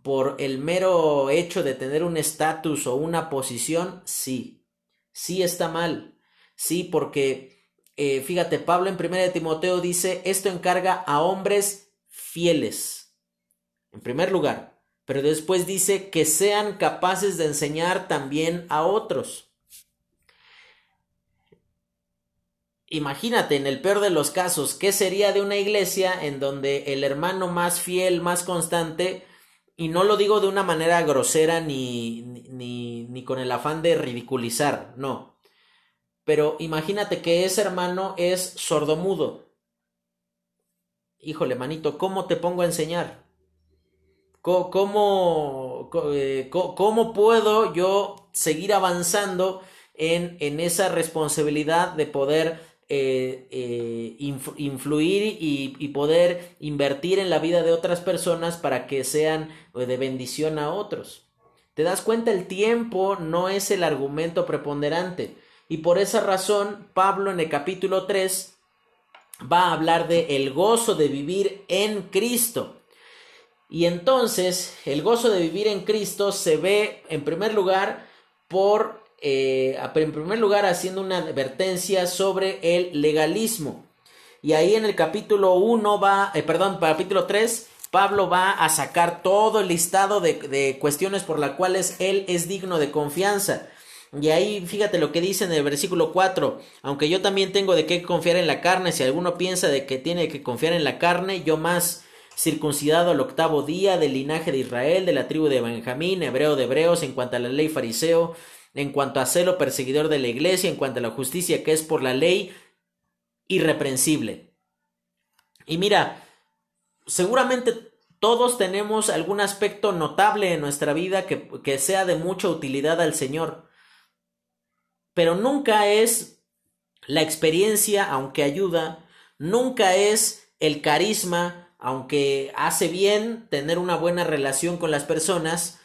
Speaker 1: por el mero hecho de tener un estatus o una posición, sí. Sí está mal. Sí, porque eh, fíjate, Pablo en Primera de Timoteo dice, esto encarga a hombres fieles, en primer lugar, pero después dice que sean capaces de enseñar también a otros. Imagínate, en el peor de los casos, ¿qué sería de una iglesia en donde el hermano más fiel, más constante, y no lo digo de una manera grosera ni, ni, ni con el afán de ridiculizar, no. Pero imagínate que ese hermano es sordomudo híjole, manito, ¿cómo te pongo a enseñar? ¿Cómo, eh, cómo, puedo yo seguir avanzando en, esa responsabilidad de poder eh, eh, influir y, y, poder invertir en la vida de otras personas para que sean de bendición a otros. ¿Te das cuenta? El tiempo no es el argumento preponderante. Y por esa razón, Pablo en el capítulo 3 va a hablar de el gozo de vivir en Cristo. Y entonces el gozo de vivir en Cristo se ve en primer lugar por, eh, en primer lugar haciendo una advertencia sobre el legalismo. Y ahí en el capítulo 1 va, eh, perdón, capítulo 3, Pablo va a sacar todo el listado de, de cuestiones por las cuales él es digno de confianza. Y ahí fíjate lo que dice en el versículo 4, aunque yo también tengo de qué confiar en la carne, si alguno piensa de que tiene que confiar en la carne, yo más circuncidado al octavo día del linaje de Israel, de la tribu de Benjamín, hebreo de hebreos, en cuanto a la ley fariseo, en cuanto a celo perseguidor de la iglesia, en cuanto a la justicia que es por la ley, irreprensible. Y mira, seguramente todos tenemos algún aspecto notable en nuestra vida que, que sea de mucha utilidad al Señor. Pero nunca es la experiencia, aunque ayuda, nunca es el carisma, aunque hace bien tener una buena relación con las personas.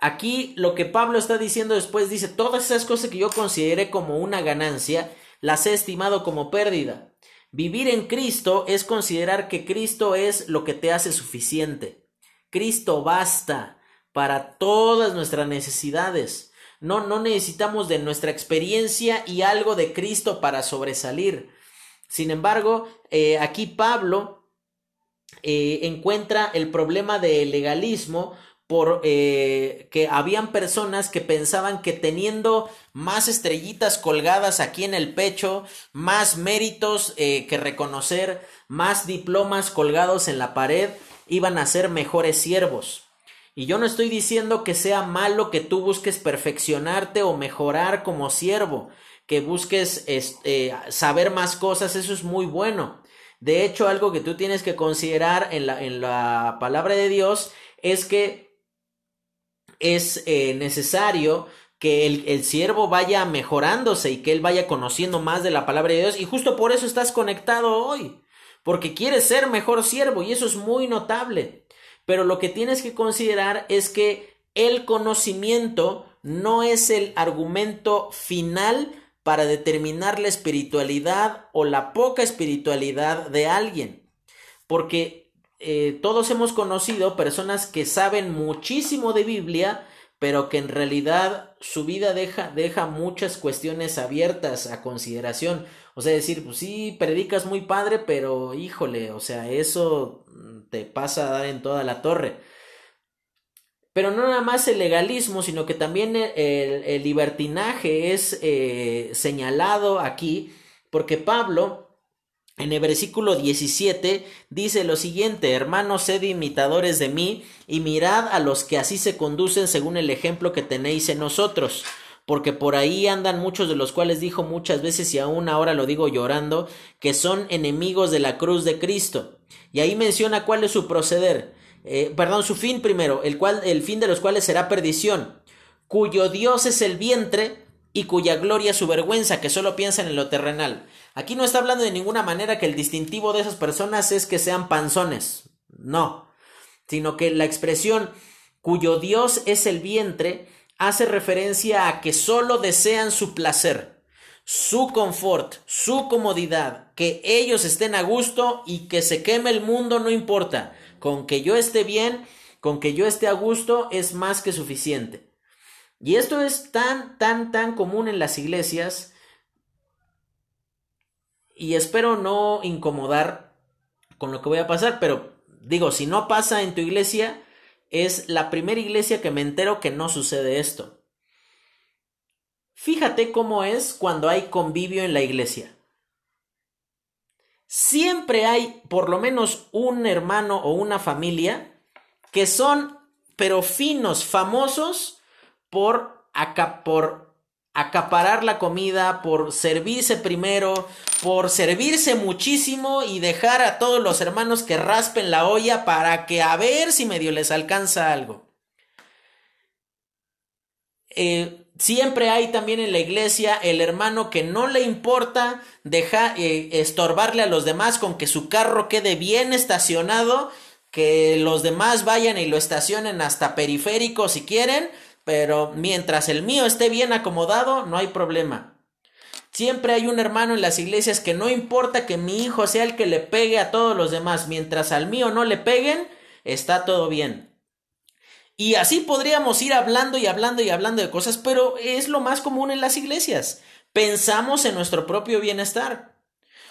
Speaker 1: Aquí lo que Pablo está diciendo después dice, todas esas cosas que yo consideré como una ganancia, las he estimado como pérdida. Vivir en Cristo es considerar que Cristo es lo que te hace suficiente. Cristo basta para todas nuestras necesidades. No, no necesitamos de nuestra experiencia y algo de Cristo para sobresalir. Sin embargo, eh, aquí Pablo eh, encuentra el problema del legalismo por eh, que habían personas que pensaban que teniendo más estrellitas colgadas aquí en el pecho, más méritos que reconocer, más diplomas colgados en la pared, iban a ser mejores siervos. Y yo no estoy diciendo que sea malo que tú busques perfeccionarte o mejorar como siervo, que busques este, saber más cosas, eso es muy bueno. De hecho, algo que tú tienes que considerar en la, en la palabra de Dios es que es eh, necesario que el, el, siervo vaya mejorándose y que él vaya conociendo más de la palabra de Dios. Y justo por eso estás conectado hoy, porque quieres ser mejor siervo y eso es muy notable. Pero lo que tienes que considerar es que el conocimiento no es el argumento final para determinar la espiritualidad o la poca espiritualidad de alguien. Porque eh, todos hemos conocido personas que saben muchísimo de Biblia, pero que en realidad su vida deja, muchas cuestiones abiertas a consideración. O sea, decir, pues sí, predicas muy padre, pero híjole, o sea, eso te pasa a dar en toda la torre. Pero no nada más el legalismo, sino que también el, libertinaje es eh, señalado aquí, porque Pablo en el versículo 17 dice lo siguiente, hermanos, sed imitadores de mí y mirad a los que así se conducen según el ejemplo que tenéis en nosotros, porque por ahí andan muchos de los cuales dijo muchas veces y aún ahora lo digo llorando, que son enemigos de la cruz de Cristo. Y ahí menciona cuál es su proceder eh, perdón, su fin primero, el, cual, el fin de los cuales será perdición, cuyo Dios es el vientre y cuya gloria su vergüenza, que solo piensan en lo terrenal. Aquí no está hablando de ninguna manera que el distintivo de esas personas es que sean panzones, no, sino que la expresión cuyo Dios es el vientre hace referencia a que solo desean su placer, su confort, su comodidad, que ellos estén a gusto y que se queme el mundo no importa. Con que yo esté bien, con que yo esté a gusto, es más que suficiente. Y esto es tan, tan, tan común en las iglesias. Y espero no incomodar con lo que voy a pasar, pero digo, si no pasa en tu iglesia, es la primera iglesia que me entero que no sucede esto. Fíjate cómo es cuando hay convivio en la iglesia siempre hay por lo menos un hermano o una familia que son, pero finos, famosos por, por acaparar la comida, por servirse primero, por servirse muchísimo y dejar a todos los hermanos que raspen la olla para que a ver si medio les alcanza algo. Eh, Siempre hay también en la iglesia el hermano que no le importa dejar eh, estorbarle a los demás con que su carro quede bien estacionado, que los demás vayan y lo estacionen hasta periférico si quieren, pero mientras el mío esté bien acomodado, no hay problema. Siempre hay un hermano en las iglesias que no importa que mi hijo sea el que le pegue a todos los demás, mientras al mío no le peguen, está todo bien. Y así podríamos ir hablando y hablando y hablando de cosas, pero es lo más común en las iglesias. Pensamos en nuestro propio bienestar.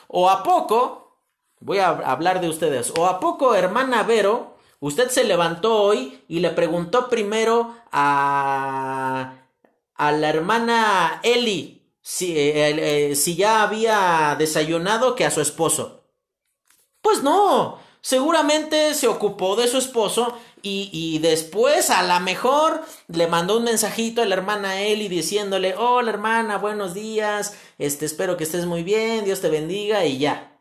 Speaker 1: O a poco, voy a hablar de ustedes, o a poco, hermana Vero, usted se levantó hoy y le preguntó primero a, a la hermana Eli si, eh, eh, si ya había desayunado que a su esposo. Pues no, seguramente se ocupó de su esposo y, después a lo mejor le mandó un mensajito a la hermana Eli diciéndole, hola hermana, buenos días, este, espero que estés muy bien, Dios te bendiga y ya.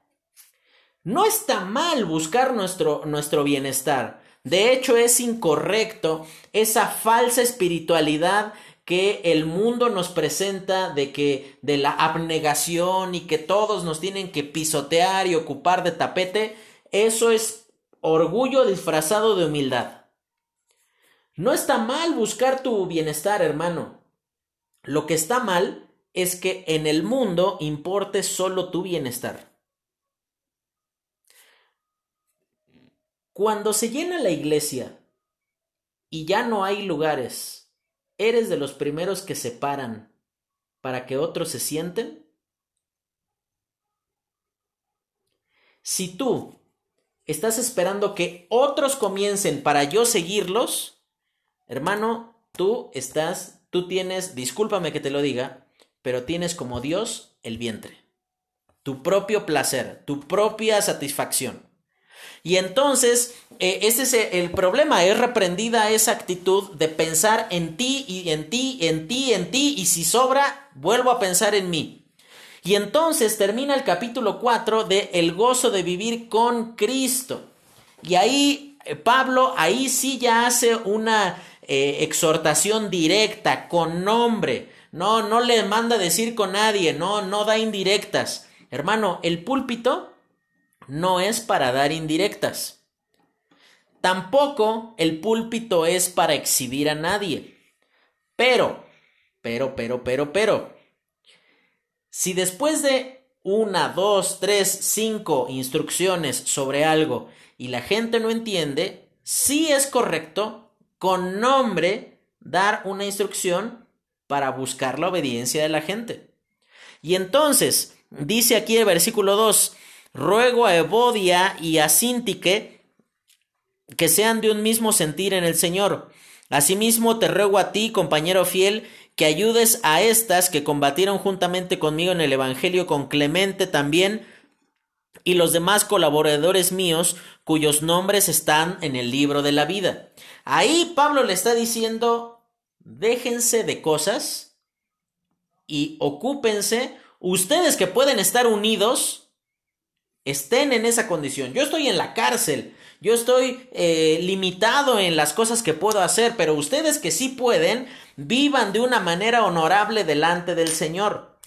Speaker 1: No está mal buscar nuestro, nuestro bienestar. De hecho, es incorrecto esa falsa espiritualidad que el mundo nos presenta de que de la abnegación y que todos nos tienen que pisotear y ocupar de tapete, eso es orgullo disfrazado de humildad. No está mal buscar tu bienestar, hermano. Lo que está mal es que en el mundo importe solo tu bienestar. Cuando se llena la iglesia y ya no hay lugares, ¿eres de los primeros que se paran para que otros se sienten? Si tú estás esperando que otros comiencen para yo seguirlos, hermano, tú estás, tú tienes, discúlpame que te lo diga, pero tienes como Dios el vientre, tu propio placer, tu propia satisfacción. Y entonces, eh, ese es el problema, es reprendida esa actitud de pensar en ti y en ti, en ti, en ti, y si sobra, vuelvo a pensar en mí. Y entonces termina el capítulo 4 de el gozo de vivir con Cristo. Y ahí eh, Pablo, ahí sí ya hace una eh, exhortación directa, con nombre. No, no le manda decir con nadie, no, no da indirectas. Hermano, el púlpito no es para dar indirectas. Tampoco el púlpito es para exhibir a nadie. Pero, pero, pero, pero, pero, si después de una, dos, tres, cinco instrucciones sobre algo y la gente no entiende, sí es correcto con nombre dar una instrucción para buscar la obediencia de la gente. Y entonces, dice aquí el versículo 2, ruego a Evodia y a Sintique que sean de un mismo sentir en el Señor. Asimismo te ruego a ti, compañero fiel, que ayudes a estas que combatieron juntamente conmigo en el Evangelio con Clemente también y los demás colaboradores míos cuyos nombres están en el libro de la vida. Ahí Pablo le está diciendo, déjense de cosas y ocúpense, ustedes que pueden estar unidos, estén en esa condición. Yo estoy en la cárcel, yo estoy eh, limitado en las cosas que puedo hacer, pero ustedes que sí pueden, vivan de una manera honorable delante del Señor.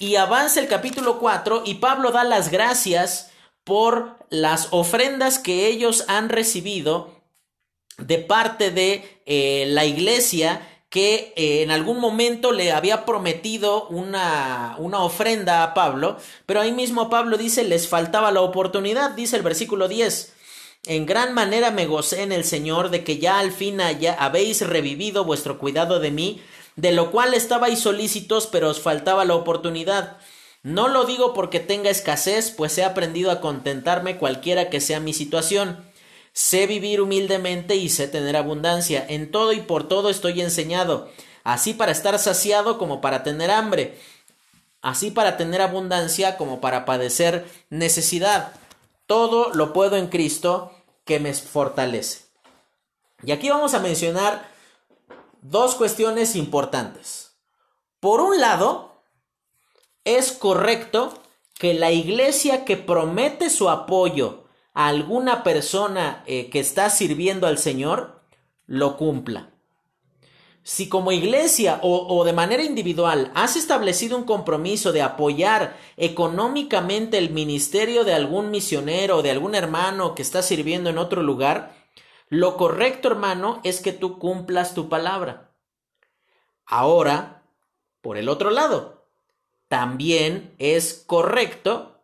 Speaker 1: Y avanza el capítulo 4 y Pablo da las gracias por las ofrendas que ellos han recibido de parte de eh, la iglesia que eh, en algún momento le había prometido una, una ofrenda a Pablo, pero ahí mismo Pablo dice les faltaba la oportunidad, dice el versículo 10. En gran manera me gocé en el Señor de que ya al fin haya, habéis revivido vuestro cuidado de mí, de lo cual estabais solícitos, pero os faltaba la oportunidad. No lo digo porque tenga escasez, pues he aprendido a contentarme cualquiera que sea mi situación. Sé vivir humildemente y sé tener abundancia. En todo y por todo estoy enseñado, así para estar saciado como para tener hambre, así para tener abundancia como para padecer necesidad. Todo lo puedo en Cristo que me fortalece. Y aquí vamos a mencionar dos cuestiones importantes. Por un lado, es correcto que la iglesia que promete su apoyo a alguna persona eh, que está sirviendo al Señor, lo cumpla. Si como iglesia o, de manera individual has establecido un compromiso de apoyar económicamente el ministerio de algún misionero o de algún hermano que está sirviendo en otro lugar, lo correcto, hermano, es que tú cumplas tu palabra. Ahora, por el otro lado, también es correcto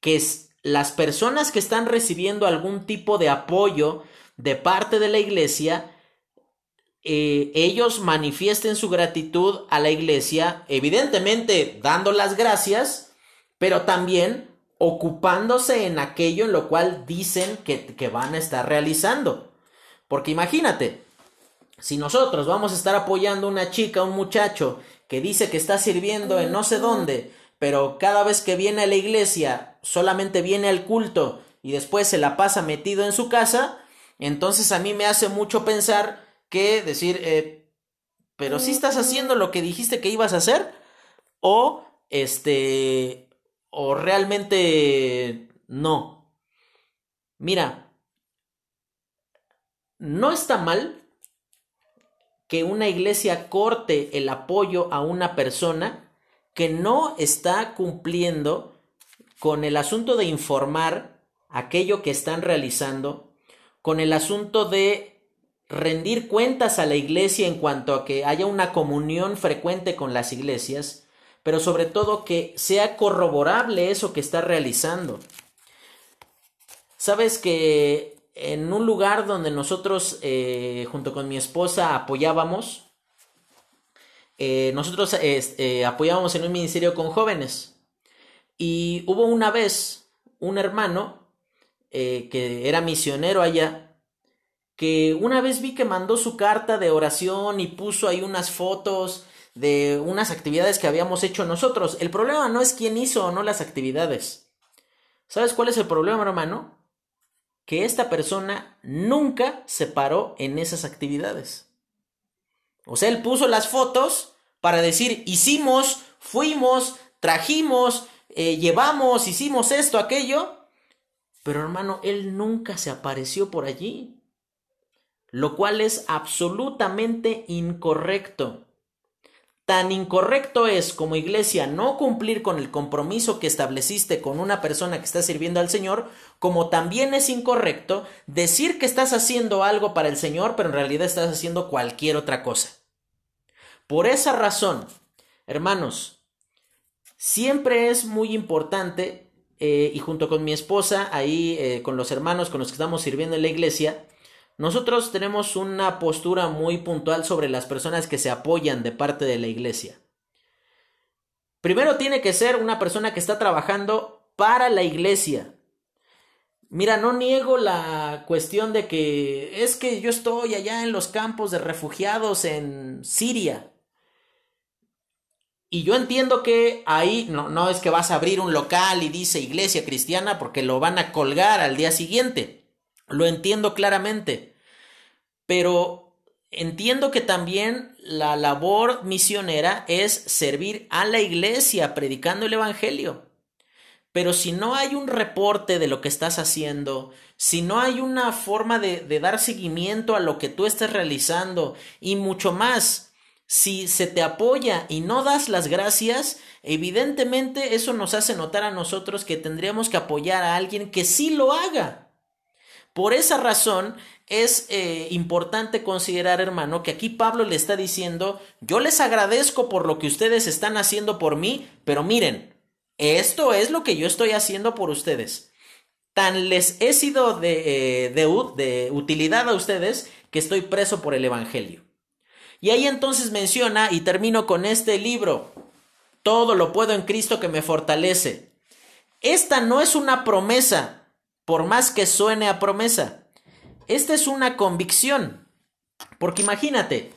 Speaker 1: que las personas que están recibiendo algún tipo de apoyo de parte de la iglesia eh, ellos manifiesten su gratitud a la iglesia, evidentemente dando las gracias, pero también ocupándose en aquello en lo cual dicen que, que van a estar realizando. Porque imagínate, si nosotros vamos a estar apoyando a una chica, un muchacho que dice que está sirviendo en no sé dónde, pero cada vez que viene a la iglesia solamente viene al culto y después se la pasa metido en su casa, entonces a mí me hace mucho pensar que decir, eh, pero si estás haciendo lo que dijiste que ibas a hacer, o este, o realmente no. Mira, no está mal que una iglesia corte el apoyo a una persona que no está cumpliendo con el asunto de informar aquello que están realizando, con el asunto de rendir cuentas a la iglesia en cuanto a que haya una comunión frecuente con las iglesias, pero sobre todo que sea corroborable eso que está realizando. Sabes que en un lugar donde nosotros, eh, junto con mi esposa, apoyábamos, eh, nosotros eh, apoyábamos en un ministerio con jóvenes. Y hubo una vez un hermano que era misionero allá, que una vez vi que mandó su carta de oración y puso ahí unas fotos de unas actividades que habíamos hecho nosotros. El problema no es quién hizo o no las actividades. ¿Sabes cuál es el problema, hermano? que esta persona nunca se paró en esas actividades. O sea, él puso las fotos para decir, hicimos, fuimos, trajimos, eh, llevamos, hicimos esto, aquello. Pero hermano, él nunca se apareció por allí. Lo cual es absolutamente incorrecto. Tan incorrecto es como iglesia no cumplir con el compromiso que estableciste con una persona que está sirviendo al Señor, como también es incorrecto decir que estás haciendo algo para el Señor, pero en realidad estás haciendo cualquier otra cosa. Por esa razón, hermanos, siempre es muy importante, eh, y junto con mi esposa, ahí eh, con los hermanos con los que estamos sirviendo en la iglesia, nosotros tenemos una postura muy puntual sobre las personas que se apoyan de parte de la iglesia. Primero tiene que ser una persona que está trabajando para la iglesia. Mira, no niego la cuestión de que es que yo estoy allá en los campos de refugiados en Siria. Y yo entiendo que ahí no, no es que vas a abrir un local y dice iglesia cristiana porque lo van a colgar al día siguiente. Lo entiendo claramente pero entiendo que también la labor misionera es servir a la iglesia predicando el Evangelio. Pero si no hay un reporte de lo que estás haciendo, si no hay una forma de, dar seguimiento a lo que tú estás realizando y mucho más, si se te apoya y no das las gracias, evidentemente eso nos hace notar a nosotros que tendríamos que apoyar a alguien que sí lo haga. Por esa razón es eh, importante considerar, hermano, que aquí Pablo le está diciendo, yo les agradezco por lo que ustedes están haciendo por mí, pero miren, esto es lo que yo estoy haciendo por ustedes. Tan les he sido de, eh, de utilidad a ustedes que estoy preso por el Evangelio. Y ahí entonces menciona, y termino con este libro, todo lo puedo en Cristo que me fortalece. Esta no es una promesa, por más que suene a promesa. Esta es una convicción. Porque imagínate,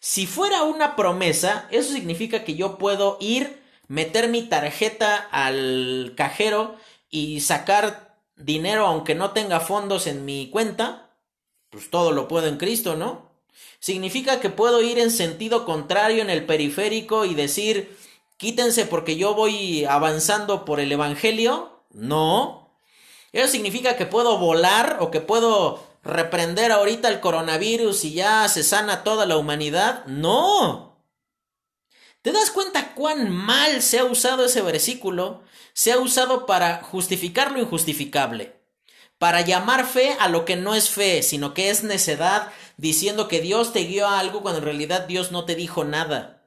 Speaker 1: si fuera una promesa, eso significa que yo puedo ir, meter mi tarjeta al cajero y sacar dinero aunque no tenga fondos en mi cuenta. Pues todo lo puedo en Cristo, ¿no? Significa que puedo ir en sentido contrario en el periférico y decir, quítense porque yo voy avanzando por el Evangelio. No. Eso significa que puedo volar o que puedo reprender ahorita el coronavirus y ya se sana toda la humanidad. No. ¿Te das cuenta cuán mal se ha usado ese versículo? Se ha usado para justificar lo injustificable, para llamar fe a lo que no es fe, sino que es necedad, diciendo que Dios te guió a algo cuando en realidad Dios no te dijo nada.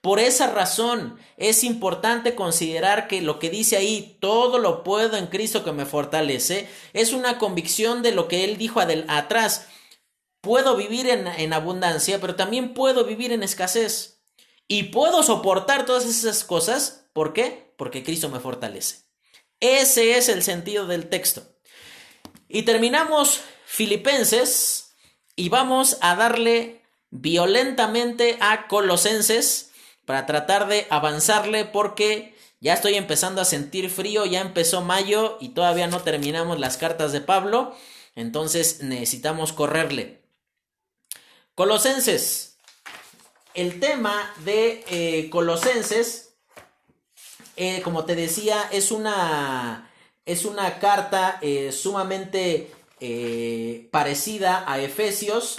Speaker 1: Por esa razón es importante considerar que lo que dice ahí, todo lo puedo en Cristo que me fortalece, es una convicción de lo que Él dijo atrás. Puedo vivir en, en abundancia, pero también puedo vivir en escasez. Y puedo soportar todas esas cosas. ¿Por qué? Porque Cristo me fortalece. Ese es el sentido del texto. Y terminamos Filipenses y vamos a darle violentamente a Colosenses para tratar de avanzarle porque ya estoy empezando a sentir frío, ya empezó mayo y todavía no terminamos las cartas de Pablo, entonces necesitamos correrle. Colosenses. El tema de eh, Colosenses, eh, como te decía, es una es una carta eh, sumamente parecida a Efesios.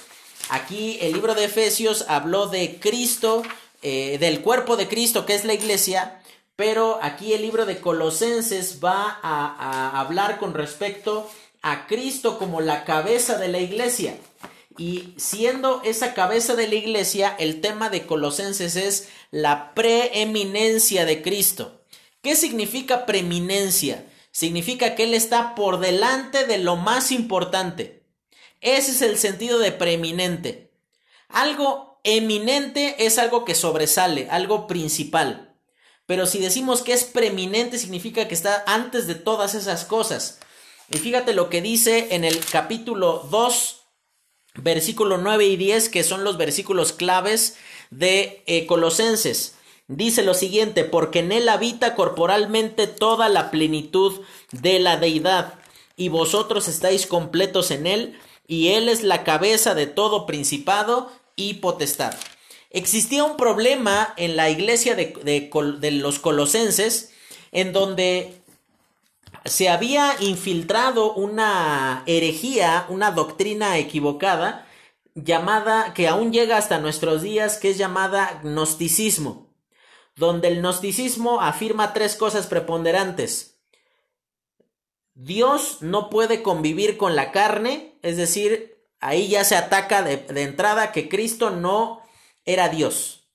Speaker 1: Aquí el libro de Efesios habló de Cristo, eh, del cuerpo de Cristo que es la iglesia, pero aquí el libro de Colosenses va a, a hablar con respecto a Cristo como la cabeza de la iglesia. Y siendo esa cabeza de la iglesia, el tema de Colosenses es la preeminencia de Cristo. ¿Qué significa preeminencia? Significa que Él está por delante de lo más importante. Ese es el sentido de preeminente. Algo eminente es algo que sobresale, algo principal. Pero si decimos que es preeminente, significa que está antes de todas esas cosas. Y fíjate lo que dice en el capítulo 2, versículo 9 y 10, que son los versículos claves de eh, Colosenses. Dice lo siguiente, porque en él habita corporalmente toda la plenitud de la deidad, y vosotros estáis completos en él, y él es la cabeza de todo principado y potestad. Existía un problema en la iglesia de, de los colosenses, en donde se había infiltrado una herejía, una doctrina equivocada, llamada, que aún llega hasta nuestros días, que es llamada gnosticismo, donde el gnosticismo afirma tres cosas preponderantes. Dios no puede convivir con la carne, es decir, ahí ya se ataca de, entrada que Cristo no era Dios.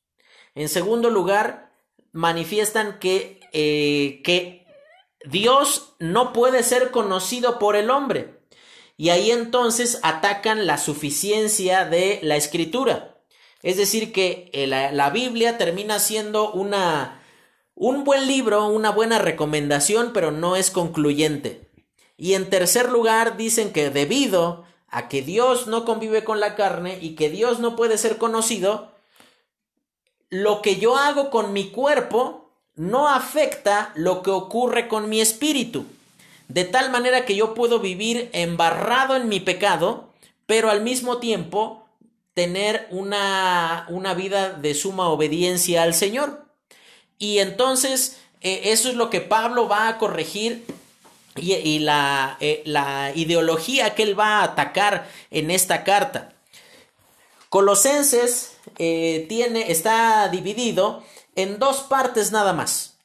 Speaker 1: En segundo lugar, manifiestan que, eh, que Dios no puede ser conocido por el hombre. Y ahí entonces atacan la suficiencia de la escritura. Es decir, que eh, la, Biblia termina siendo una, un buen libro, una buena recomendación, pero no es concluyente. Y en tercer lugar, dicen que debido a que Dios no convive con la carne y que Dios no puede ser conocido, lo que yo hago con mi cuerpo no afecta lo que ocurre con mi espíritu. De tal manera que yo puedo vivir embarrado en mi pecado, pero al mismo tiempo tener una, una vida de suma obediencia al Señor. Y entonces eh, eso es lo que Pablo va a corregir y, la, eh, la ideología que él va a atacar en esta carta. Colosenses eh, tiene, está dividido en dos partes nada más.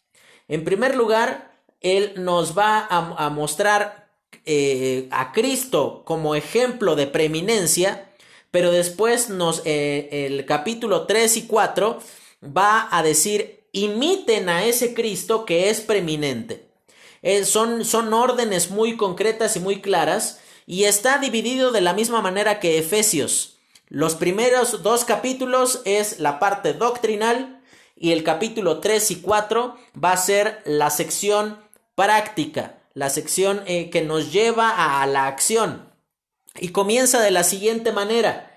Speaker 1: En primer lugar, Él nos va a, mostrar eh, a Cristo como ejemplo de preeminencia, pero después nos, el capítulo 3 y 4 va a decir, imiten a ese Cristo que es preeminente. Eh, son, son órdenes muy concretas y muy claras y está dividido de la misma manera que Efesios. Los primeros dos capítulos es la parte doctrinal y el capítulo 3 y 4 va a ser la sección práctica, la sección eh, que nos lleva a la acción. Y comienza de la siguiente manera.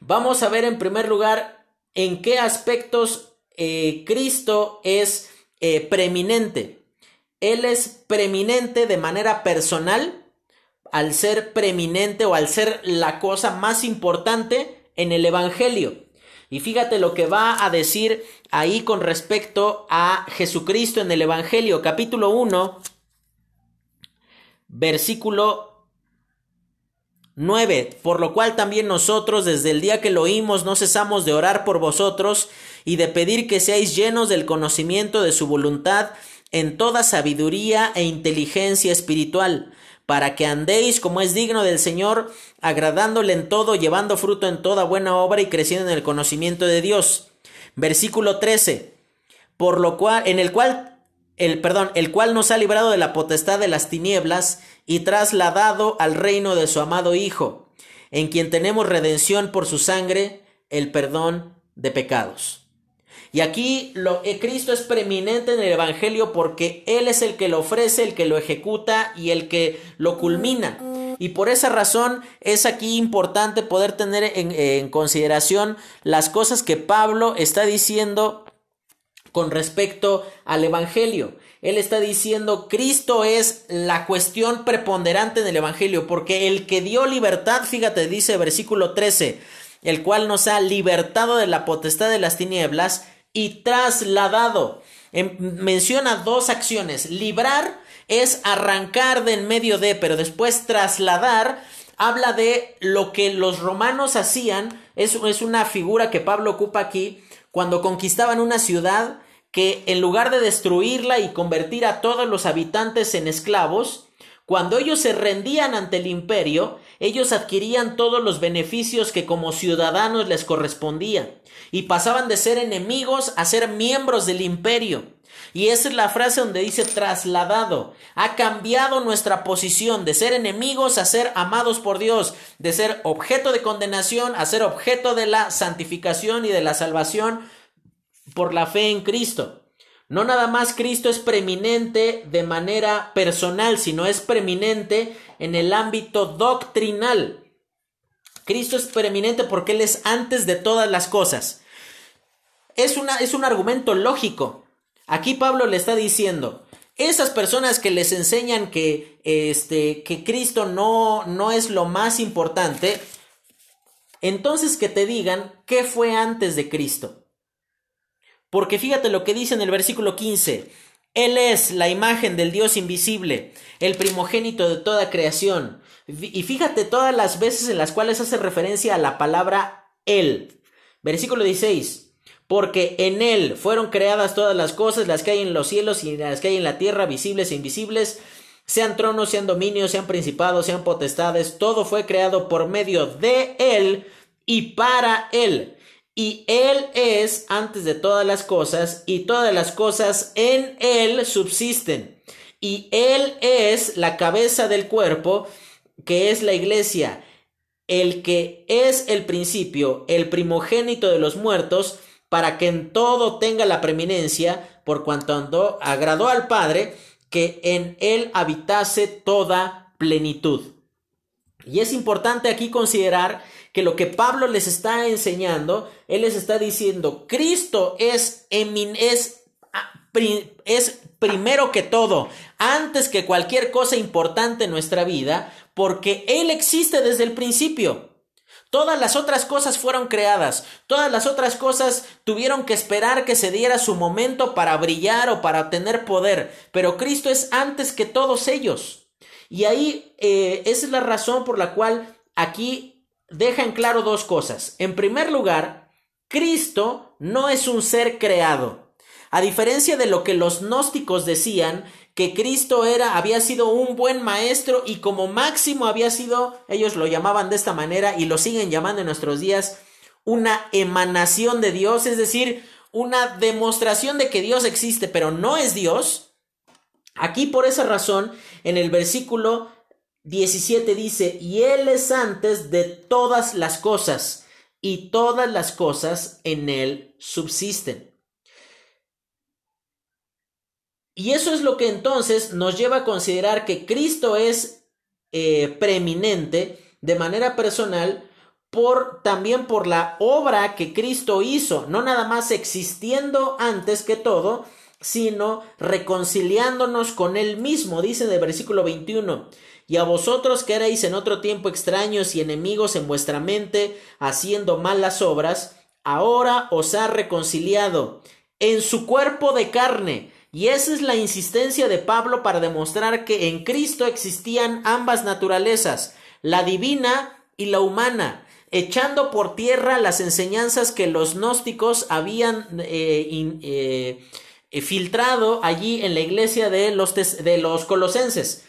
Speaker 1: Vamos a ver en primer lugar en qué aspectos eh, Cristo es preeminente. Él es preeminente de manera personal, al ser preeminente o al ser la cosa más importante en el Evangelio. Y fíjate lo que va a decir ahí con respecto a Jesucristo en el Evangelio, capítulo 1, versículo 9. Por lo cual también nosotros, desde el día que lo oímos, no cesamos de orar por vosotros y de pedir que seáis llenos del conocimiento de su voluntad en toda sabiduría e inteligencia espiritual para que andéis como es digno del Señor, agradándole en todo, llevando fruto en toda buena obra y creciendo en el conocimiento de Dios. Versículo 13. Por lo cual, en el cual, el, perdón, el cual nos ha librado de la potestad de las tinieblas y trasladado al reino de su amado Hijo, en quien tenemos redención por su sangre, el perdón de pecados. Y aquí lo, eh, Cristo es preeminente en el Evangelio porque Él es el que lo ofrece, el que lo ejecuta y el que lo culmina. Y por esa razón es aquí importante poder tener en, en consideración las cosas que Pablo está diciendo con respecto al Evangelio. Él está diciendo, Cristo es la cuestión preponderante en el Evangelio, porque el que dio libertad, fíjate, dice versículo 13, el cual nos ha libertado de la potestad de las tinieblas y trasladado. Em, menciona dos acciones. Librar es arrancar de en medio de, pero después trasladar, habla de lo que los romanos hacían, es, es una figura que Pablo ocupa aquí, cuando conquistaban una ciudad, que en lugar de destruirla y convertir a todos los habitantes en esclavos, cuando ellos se rendían ante el imperio, ellos adquirían todos los beneficios que como ciudadanos les correspondían y pasaban de ser enemigos a ser miembros del imperio. Y esa es la frase donde dice trasladado. Ha cambiado nuestra posición de ser enemigos a ser amados por Dios, de ser objeto de condenación a ser objeto de la santificación y de la salvación por la fe en Cristo. No nada más Cristo es preeminente de manera personal, sino es preeminente en el ámbito doctrinal. Cristo es preeminente porque Él es antes de todas las cosas. Es, una, es un argumento lógico. Aquí Pablo le está diciendo, esas personas que les enseñan que, este, que Cristo no, no es lo más importante, entonces que te digan qué fue antes de Cristo. Porque fíjate lo que dice en el versículo 15. Él es la imagen del Dios invisible, el primogénito de toda creación. Y fíjate todas las veces en las cuales hace referencia a la palabra Él. Versículo 16. Porque en Él fueron creadas todas las cosas, las que hay en los cielos y las que hay en la tierra, visibles e invisibles, sean tronos, sean dominios, sean principados, sean potestades, todo fue creado por medio de Él y para Él y Él es antes de todas las cosas, y todas las cosas en Él subsisten. Y Él es la cabeza del cuerpo, que es la iglesia, el que es el principio, el primogénito de los muertos, para que en todo tenga la preeminencia, por cuanto agradó al Padre, que en Él habitase toda plenitud. Y es importante aquí considerar que lo que Pablo les está enseñando, él les está diciendo, Cristo es, es, ah, es primero que todo, antes que cualquier cosa importante en nuestra vida, porque Él existe desde el principio. Todas las otras cosas fueron creadas, todas las otras cosas tuvieron que esperar que se diera su momento para brillar o para tener poder, pero Cristo es antes que todos ellos. Y ahí eh, esa es la razón por la cual aquí deja en claro dos cosas. En primer lugar, Cristo no es un ser creado. A diferencia de lo que los gnósticos decían, que Cristo era, había sido un buen maestro y como máximo había sido, ellos lo llamaban de esta manera y lo siguen llamando en nuestros días, una emanación de Dios, es decir, una demostración de que Dios existe, pero no es Dios. Aquí por esa razón, en el versículo 17 dice, y Él es antes de todas las cosas, y todas las cosas en Él subsisten. Y eso es lo que entonces nos lleva a considerar que Cristo es eh, preeminente de manera personal por también por la obra que Cristo hizo, no nada más existiendo antes que todo, sino reconciliándonos con él mismo, dice en el versículo 21. Y a vosotros que erais en otro tiempo extraños y enemigos en vuestra mente, haciendo malas obras, ahora os ha reconciliado en su cuerpo de carne. Y esa es la insistencia de Pablo para demostrar que en Cristo existían ambas naturalezas, la divina y la humana, echando por tierra las enseñanzas que los gnósticos habían eh, eh, filtrado allí en la iglesia de los, de los colosenses.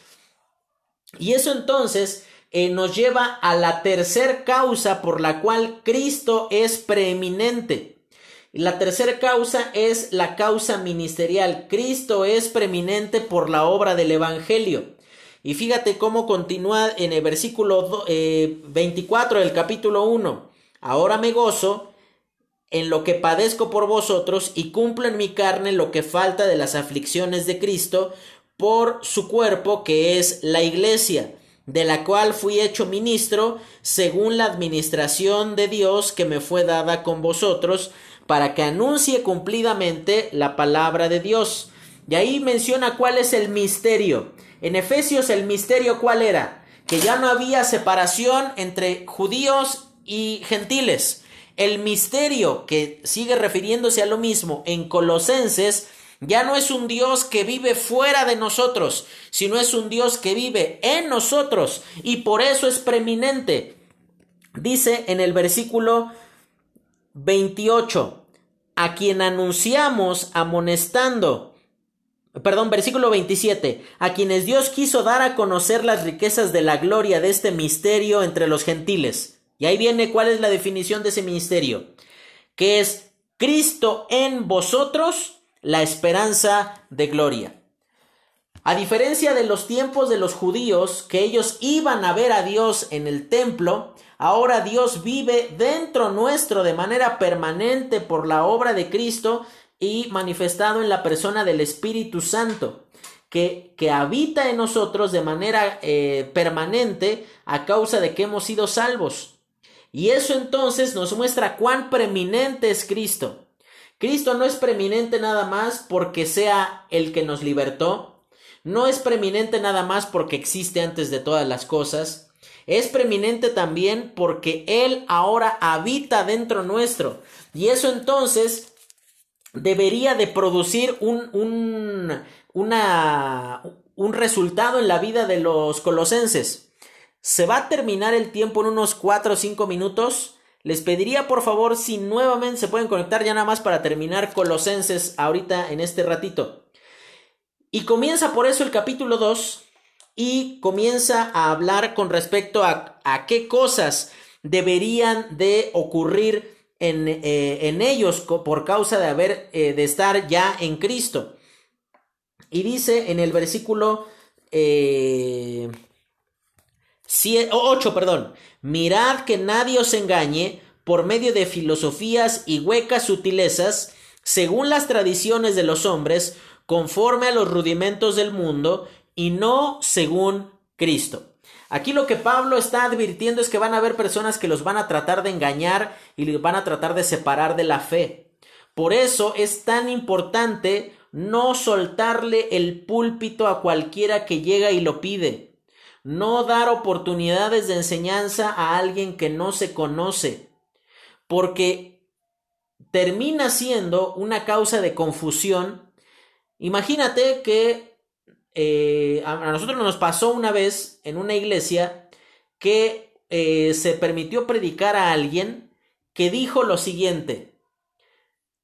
Speaker 1: Y eso entonces eh, nos lleva a la tercera causa por la cual Cristo es preeminente. La tercera causa es la causa ministerial. Cristo es preeminente por la obra del Evangelio. Y fíjate cómo continúa en el versículo 24 eh, del capítulo 1. Ahora me gozo en lo que padezco por vosotros y cumplo en mi carne lo que falta de las aflicciones de Cristo por su cuerpo que es la iglesia, de la cual fui hecho ministro según la administración de Dios que me fue dada con vosotros, para que anuncie cumplidamente la palabra de Dios. Y ahí menciona cuál es el misterio. En Efesios el misterio cuál era? Que ya no había separación entre judíos y gentiles. El misterio que sigue refiriéndose a lo mismo en Colosenses Ya no es un Dios que vive fuera de nosotros, sino es un Dios que vive en nosotros y por eso es preeminente. Dice en el versículo 28, a quien anunciamos amonestando, perdón, versículo 27, a quienes Dios quiso dar a conocer las riquezas de la gloria de este misterio entre los gentiles. Y ahí viene cuál es la definición de ese ministerio, que es Cristo en vosotros, la esperanza de gloria. A diferencia de los tiempos de los judíos, que ellos iban a ver a Dios en el templo, ahora Dios vive dentro nuestro de manera permanente por la obra de Cristo y manifestado en la persona del Espíritu Santo, que, que habita en nosotros de manera eh, permanente a causa de que hemos sido salvos. Y eso entonces nos muestra cuán preeminente es Cristo. Cristo no es preeminente nada más porque sea el que nos libertó, no es preeminente nada más porque existe antes de todas las cosas, es preeminente también porque Él ahora habita dentro nuestro. Y eso entonces debería de producir un, un, una, un resultado en la vida de los colosenses. Se va a terminar el tiempo en unos 4 o 5 minutos. Les pediría por favor si nuevamente se pueden conectar ya nada más para terminar Colosenses ahorita en este ratito. Y comienza por eso el capítulo 2 y comienza a hablar con respecto a, a qué cosas deberían de ocurrir en, eh, en ellos por causa de haber eh, de estar ya en Cristo. Y dice en el versículo eh, 8, perdón, mirad que nadie os engañe por medio de filosofías y huecas sutilezas, según las tradiciones de los hombres, conforme a los rudimentos del mundo, y no según Cristo. Aquí lo que Pablo está advirtiendo es que van a haber personas que los van a tratar de engañar y los van a tratar de separar de la fe. Por eso es tan importante no soltarle el púlpito a cualquiera que llega y lo pide no dar oportunidades de enseñanza a alguien que no se conoce, porque termina siendo una causa de confusión. Imagínate que eh, a nosotros nos pasó una vez en una iglesia que eh, se permitió predicar a alguien que dijo lo siguiente,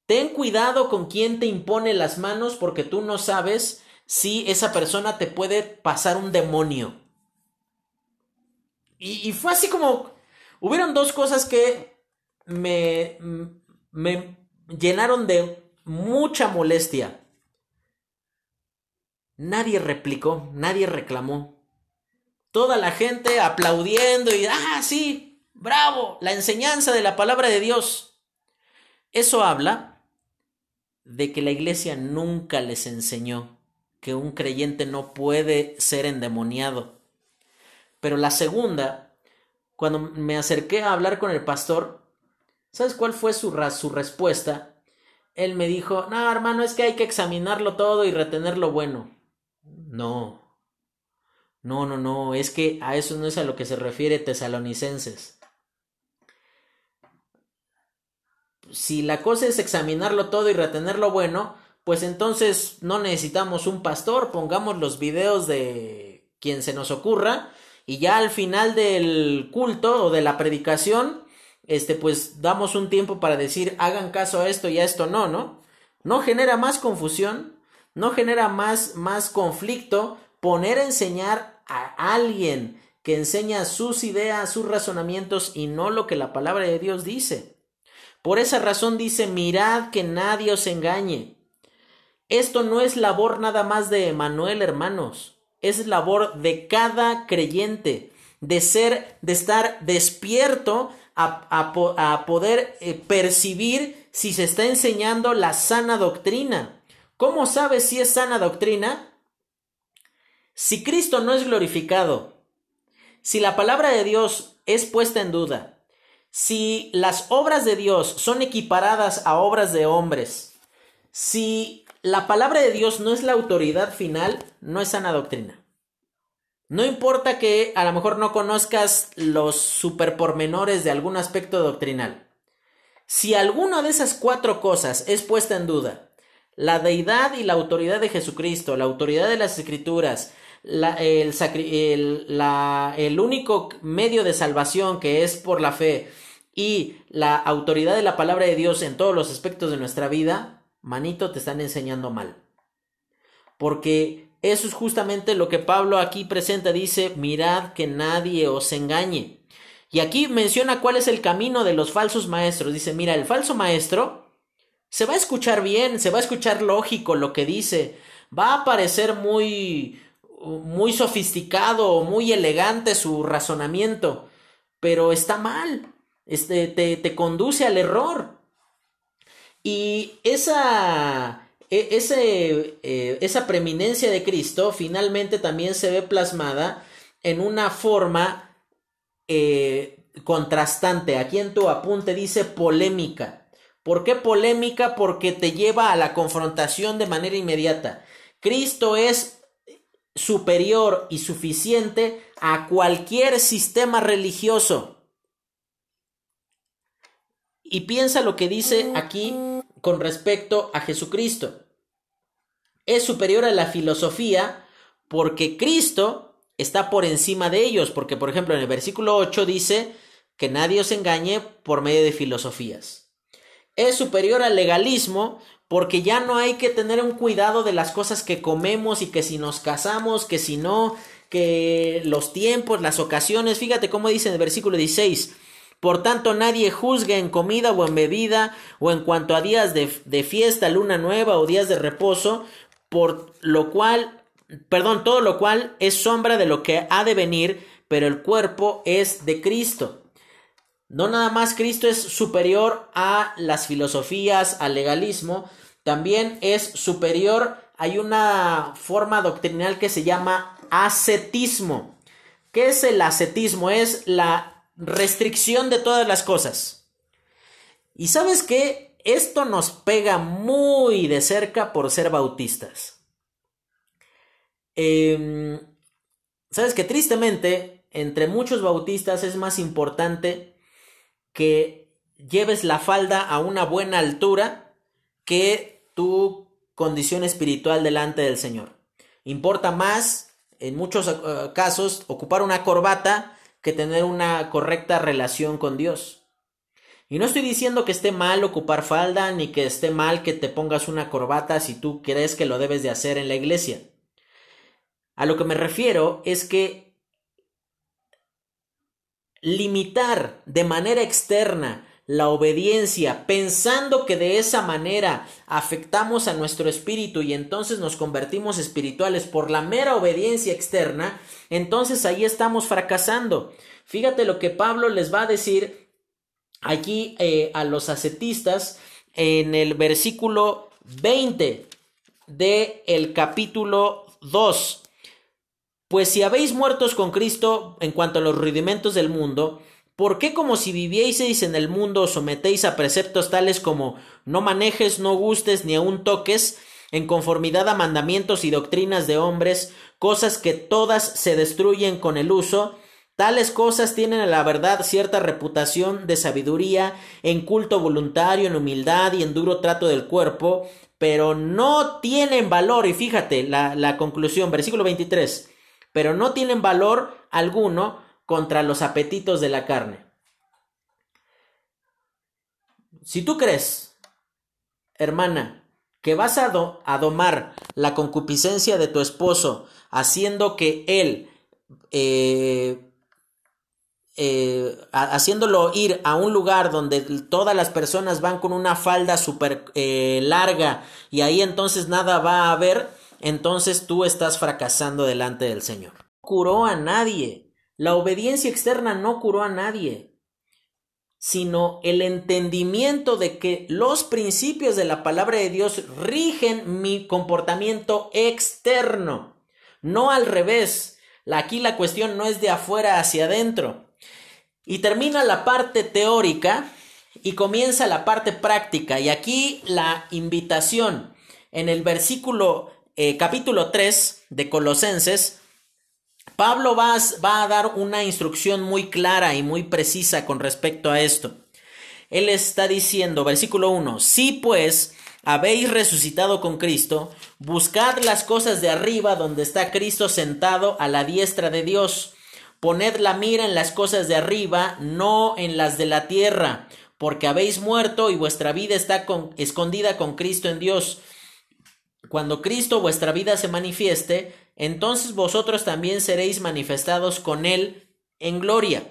Speaker 1: ten cuidado con quien te impone las manos porque tú no sabes si esa persona te puede pasar un demonio. Y, fue así como, hubieron dos cosas que me, me llenaron de mucha molestia. Nadie replicó, nadie reclamó. Toda la gente aplaudiendo y, ah, sí, bravo, la enseñanza de la palabra de Dios. Eso habla de que la iglesia nunca les enseñó que un creyente no puede ser endemoniado. Pero la segunda, cuando me acerqué a hablar con el pastor, ¿sabes cuál fue su, su respuesta? Él me dijo, no, hermano, es que hay que examinarlo todo y retener lo bueno. No. No, no, no, es que a eso no es a lo que se refiere tesalonicenses. Si la cosa es examinarlo todo y retener lo bueno, pues entonces no necesitamos un pastor, pongamos los videos de quien se nos ocurra y ya al final del culto o de la predicación, este, pues damos un tiempo para decir, hagan caso a esto y a esto no, ¿no? No genera más confusión, no genera más, más conflicto poner a enseñar a alguien que enseña sus ideas, sus razonamientos y no lo que la palabra de Dios dice. Por esa razón dice, mirad que nadie os engañe. Esto no es labor nada más de Emanuel, hermanos es labor de cada creyente, de ser, de estar despierto a, poder eh, percibir si se está enseñando la sana doctrina. ¿Cómo sabes si es sana doctrina? Si Cristo no es glorificado, si la palabra de Dios es puesta en duda, si las obras de Dios son equiparadas a obras de hombres, si la palabra de Dios no es la autoridad final, no es sana doctrina. No importa que a lo mejor no conozcas los superpormenores de algún aspecto doctrinal. Si alguna de esas cuatro cosas es puesta en duda, la deidad y la autoridad de Jesucristo, la autoridad de las escrituras, el, el único medio de salvación que es por la fe y la autoridad de la palabra de Dios en todos los aspectos de nuestra vida, manito, te están enseñando mal. Porque eso es justamente lo que Pablo aquí presenta, dice, mirad que nadie os engañe. Y aquí menciona cuál es el camino de los falsos maestros. Dice, mira, el falso maestro se va a escuchar bien, se va a escuchar lógico lo que dice, va a parecer muy muy sofisticado, muy elegante su razonamiento, pero está mal, este, te, te conduce al error. Y esa, e, eh, esa preeminencia de Cristo finalmente también se ve plasmada en una forma eh, contrastante. Aquí en tu apunte dice polémica. ¿Por qué polémica? Porque te lleva a la confrontación de manera inmediata. Cristo es superior y suficiente a cualquier sistema religioso. Y piensa lo que dice aquí con respecto a Jesucristo. Es superior a la filosofía porque Cristo está por encima de ellos, porque por ejemplo en el versículo 8 dice que nadie os engañe por medio de filosofías. Es superior al legalismo porque ya no hay que tener un cuidado de las cosas que comemos y que si nos casamos, que si no, que los tiempos, las ocasiones, fíjate cómo dice en el versículo 16, por tanto nadie juzgue en comida o en bebida o en cuanto a días de, de fiesta, luna nueva o días de reposo, por lo cual, perdón, todo lo cual es sombra de lo que ha de venir, pero el cuerpo es de Cristo. No nada más Cristo es superior a las filosofías, al legalismo, también es superior, hay una forma doctrinal que se llama ascetismo. ¿Qué es el ascetismo? Es la restricción de todas las cosas. Y sabes que esto nos pega muy de cerca por ser bautistas. Em, sabes que tristemente, entre muchos bautistas es más importante que lleves la falda a una buena altura que tu condición espiritual delante del Señor. Importa más, en muchos eh, casos, ocupar una corbata que tener una correcta relación con Dios. Y no estoy diciendo que esté mal ocupar falda, ni que esté mal que te pongas una corbata si tú crees que lo debes de hacer en la iglesia. A lo que me refiero es que limitar de manera externa la obediencia pensando que de esa manera afectamos a nuestro espíritu y entonces nos convertimos espirituales por la mera obediencia externa, entonces ahí estamos fracasando. Fíjate lo que Pablo les va a decir aquí eh, a los ascetistas en el versículo 20 del el capítulo 2. Pues si habéis muertos con Cristo en cuanto a los rudimentos del mundo, ¿por qué como si vivieseis en el mundo os sometéis a preceptos tales como no manejes, no gustes, ni aun toques, en conformidad a mandamientos y doctrinas de hombres, cosas que todas se destruyen con el uso, Tales cosas tienen a la verdad cierta reputación de sabiduría, en culto voluntario, en humildad y en duro trato del cuerpo, pero no tienen valor. Y fíjate la, la conclusión, versículo 23 pero no tienen valor alguno contra los apetitos de la carne. Si tú crees, hermana, que vas a, domar la concupiscencia de tu esposo haciendo que él, eh, eh, haciéndolo ir a un lugar donde todas las personas van con una falda súper eh, larga y ahí entonces nada va a haber, entonces tú estás fracasando delante del Señor. Curó a nadie. La obediencia externa no curó a nadie, sino el entendimiento de que los principios de la palabra de Dios rigen mi comportamiento externo, no al revés. Aquí la cuestión no es de afuera hacia adentro. Y termina la parte teórica y comienza la parte práctica. Y aquí la invitación en el versículo eh, capítulo 3 de Colosenses, Pablo va va a dar una instrucción muy clara y muy precisa con respecto a esto. Él está diciendo, versículo 1, si pues habéis resucitado con Cristo, buscad las cosas de arriba donde está Cristo sentado a la diestra de Dios. Poned la mira en las cosas de arriba, no en las de la tierra, porque habéis muerto y vuestra vida está escondida con Cristo en Dios. Cuando Cristo vuestra vida se manifieste, entonces vosotros también seréis manifestados con Él en gloria.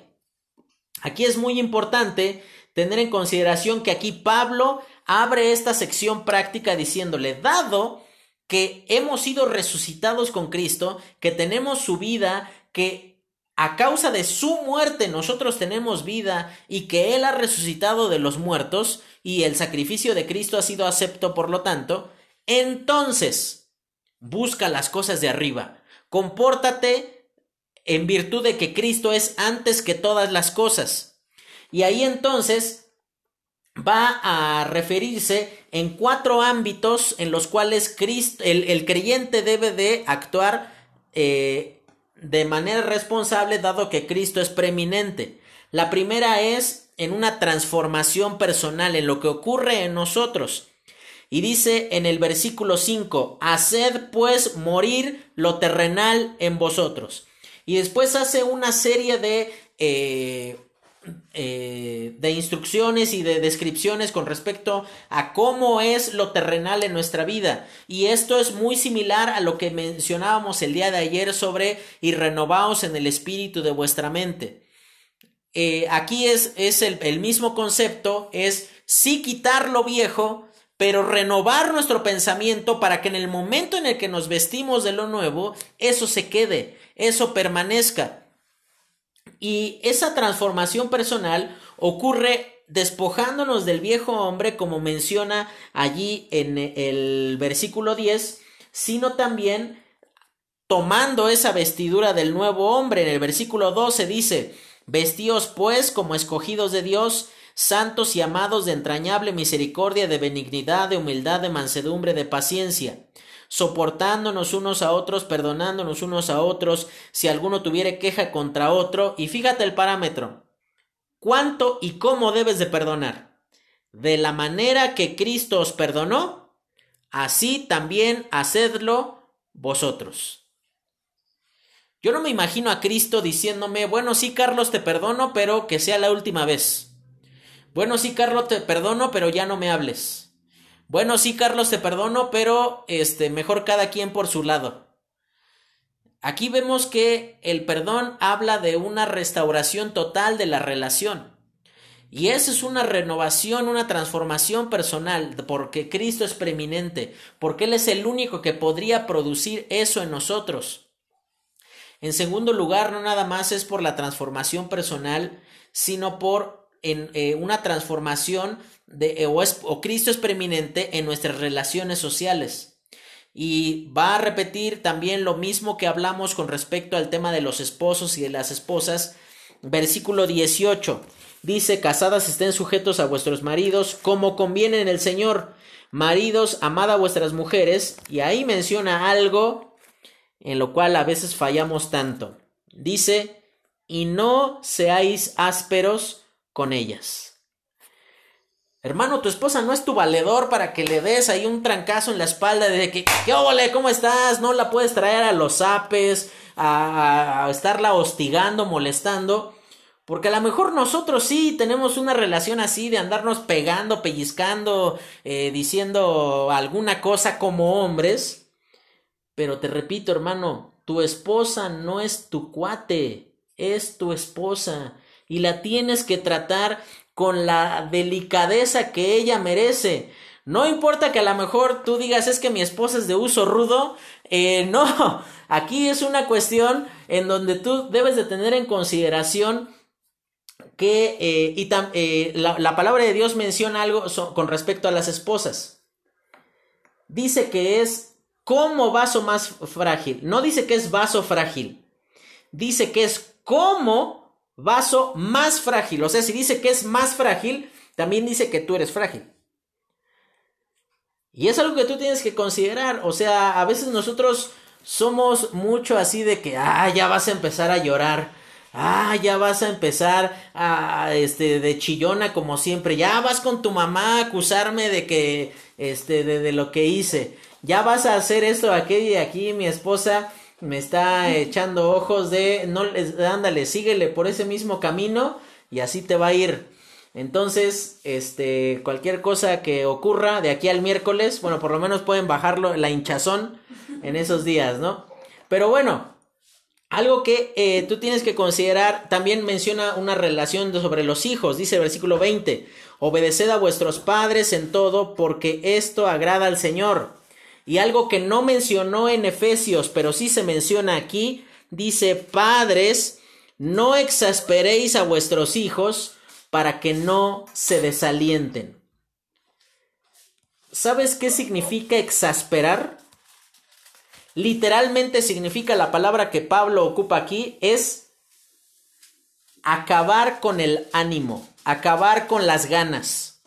Speaker 1: Aquí es muy importante tener en consideración que aquí Pablo abre esta sección práctica diciéndole, dado que hemos sido resucitados con Cristo, que tenemos su vida, que a causa de su muerte nosotros tenemos vida y que Él ha resucitado de los muertos y el sacrificio de Cristo ha sido acepto por lo tanto, entonces busca las cosas de arriba, compórtate en virtud de que Cristo es antes que todas las cosas. Y ahí entonces va a referirse en cuatro ámbitos en los cuales Cristo, el, creyente debe de actuar eh, de manera responsable dado que Cristo es preeminente. La primera es en una transformación personal, en lo que ocurre en nosotros. Y dice en el versículo 5, haced pues morir lo terrenal en vosotros. Y después hace una serie de eh, eh, de instrucciones y de descripciones con respecto a cómo es lo terrenal en nuestra vida. Y esto es muy similar a lo que mencionábamos el día de ayer sobre y renovaos en el espíritu de vuestra mente. Eh, aquí es, es el, mismo concepto, es sí quitar lo viejo, pero renovar nuestro pensamiento para que en el momento en el que nos vestimos de lo nuevo, eso se quede, eso permanezca. Y esa transformación personal ocurre despojándonos del viejo hombre, como menciona allí en el versículo 10, sino también tomando esa vestidura del nuevo hombre. En el versículo 12 dice, Vestíos pues como escogidos de Dios, santos y amados de entrañable misericordia, de benignidad, de humildad, de mansedumbre, de paciencia soportándonos unos a otros, perdonándonos unos a otros, si alguno tuviere queja contra otro, y fíjate el parámetro, cuánto y cómo debes de perdonar. De la manera que Cristo os perdonó, así también hacedlo vosotros. Yo no me imagino a Cristo diciéndome, bueno, sí, Carlos, te perdono, pero que sea la última vez. Bueno, sí, Carlos, te perdono, pero ya no me hables. Bueno, sí, Carlos, te perdono, pero este, mejor cada quien por su lado. Aquí vemos que el perdón habla de una restauración total de la relación. Y esa es una renovación, una transformación personal, porque Cristo es preeminente, porque Él es el único que podría producir eso en nosotros. En segundo lugar, no nada más es por la transformación personal, sino por en, eh, una transformación de, eh, o, Cristo es preeminente en nuestras relaciones sociales. Y va a repetir también lo mismo que hablamos con respecto al tema de los esposos y de las esposas. Versículo 18 dice, casadas estén sujetos a vuestros maridos como conviene en el Señor. Maridos, amad a vuestras mujeres. Y ahí menciona algo en lo cual a veces fallamos tanto. Dice, y no seáis ásperos con ellas. Hermano, tu esposa no es tu valedor para que le des ahí un trancazo en la espalda de que, ¿qué ole? ¿Cómo estás? No la puedes traer a los apes, a, estarla hostigando, molestando. Porque a lo mejor nosotros sí tenemos una relación así de andarnos pegando, pellizcando, eh, diciendo alguna cosa como hombres. Pero te repito, hermano, tu esposa no es tu cuate, es tu esposa. Y la tienes que tratar con la delicadeza que ella merece. No importa que a lo mejor tú digas es que mi esposa es de uso rudo, eh, no, aquí es una cuestión en donde tú debes de tener en consideración que eh, y eh, la, la, palabra de Dios menciona algo con respecto a las esposas. Dice que es como vaso más frágil, no dice que es vaso frágil, dice que es como vaso más frágil. O sea, si dice que es más frágil, también dice que tú eres frágil. Y es algo que tú tienes que considerar. O sea, a veces nosotros somos mucho así de que, ah, ya vas a empezar a llorar. ah, ya vas a empezar a, este, de chillona como siempre, ya vas con tu mamá a acusarme de que, este, de, de lo que hice, ya vas a hacer esto, aquello y aquí mi esposa me está echando ojos de, no, ándale, síguele por ese mismo camino y así te va a ir. Entonces, este, cualquier cosa que ocurra de aquí al miércoles, bueno, por lo menos pueden bajarlo, la hinchazón en esos días, ¿no? Pero bueno, algo que eh, tú tienes que considerar, también menciona una relación sobre los hijos, dice el versículo 20, obedeced a vuestros padres en todo, porque esto agrada al Señor. Y algo que no mencionó en Efesios, pero sí se menciona aquí, dice, padres, no exasperéis a vuestros hijos para que no se desalienten. ¿Sabes qué significa exasperar? Literalmente significa la palabra que Pablo ocupa aquí es acabar con el ánimo, acabar con las ganas.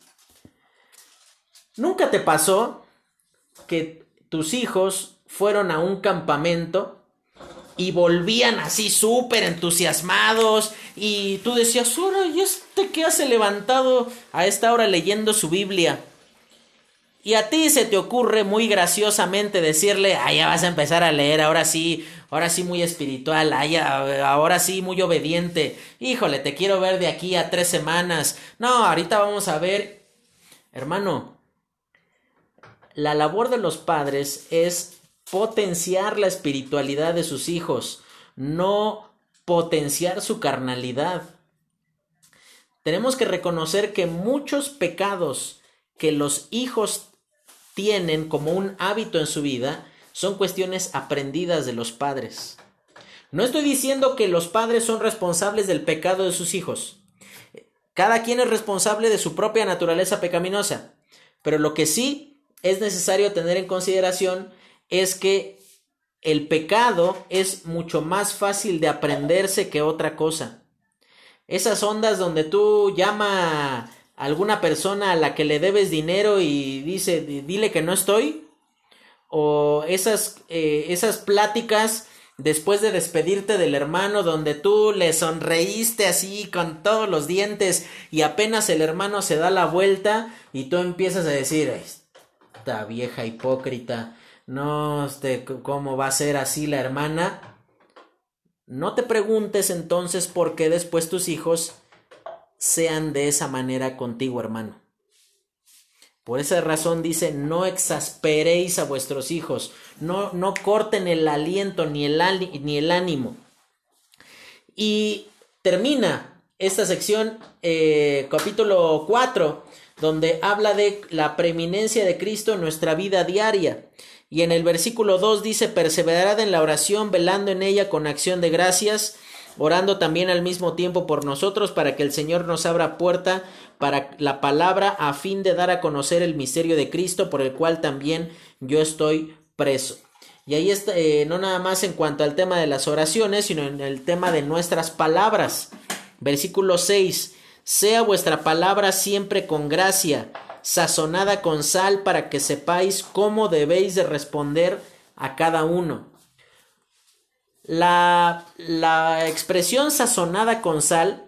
Speaker 1: ¿Nunca te pasó que tus hijos fueron a un campamento y volvían así súper entusiasmados y tú decías, ahora, ¿y este qué hace levantado a esta hora leyendo su Biblia? Y a ti se te ocurre muy graciosamente decirle, ah, ya vas a empezar a leer, ahora sí, ahora sí muy espiritual, ahora sí muy obediente. Híjole, te quiero ver de aquí a tres semanas. No, ahorita vamos a ver. Hermano, la labor de los padres es potenciar la espiritualidad de sus hijos, no potenciar su carnalidad. Tenemos que reconocer que muchos pecados que los hijos tienen como un hábito en su vida son cuestiones aprendidas de los padres. No estoy diciendo que los padres son responsables del pecado de sus hijos. Cada quien es responsable de su propia naturaleza pecaminosa. Pero lo que sí es necesario tener en consideración es que el pecado es mucho más fácil de aprenderse que otra cosa. Esas ondas donde tú llama a alguna persona a la que le debes dinero y dice, dile que no estoy. O esas, eh, esas pláticas después de despedirte del hermano donde tú le sonreíste así con todos los dientes y apenas el hermano se da la vuelta y tú empiezas a decir, vieja hipócrita, no, este, ¿cómo va a ser así la hermana? No te preguntes entonces por qué después tus hijos sean de esa manera contigo, hermano. Por esa razón dice, no exasperéis a vuestros hijos, no, no corten el aliento ni el, ni el ánimo. Y termina esta sección, eh, capítulo 4, donde habla de la preeminencia de Cristo en nuestra vida diaria. Y en el versículo 2 dice, perseverad en la oración, velando en ella con acción de gracias, orando también al mismo tiempo por nosotros, para que el Señor nos abra puerta para la palabra, a fin de dar a conocer el misterio de Cristo, por el cual también yo estoy preso. Y ahí está, eh, no nada más en cuanto al tema de las oraciones, sino en el tema de nuestras palabras. Versículo 6 sea vuestra palabra siempre con gracia, sazonada con sal, para que sepáis cómo debéis de responder a cada uno. La, la expresión sazonada con sal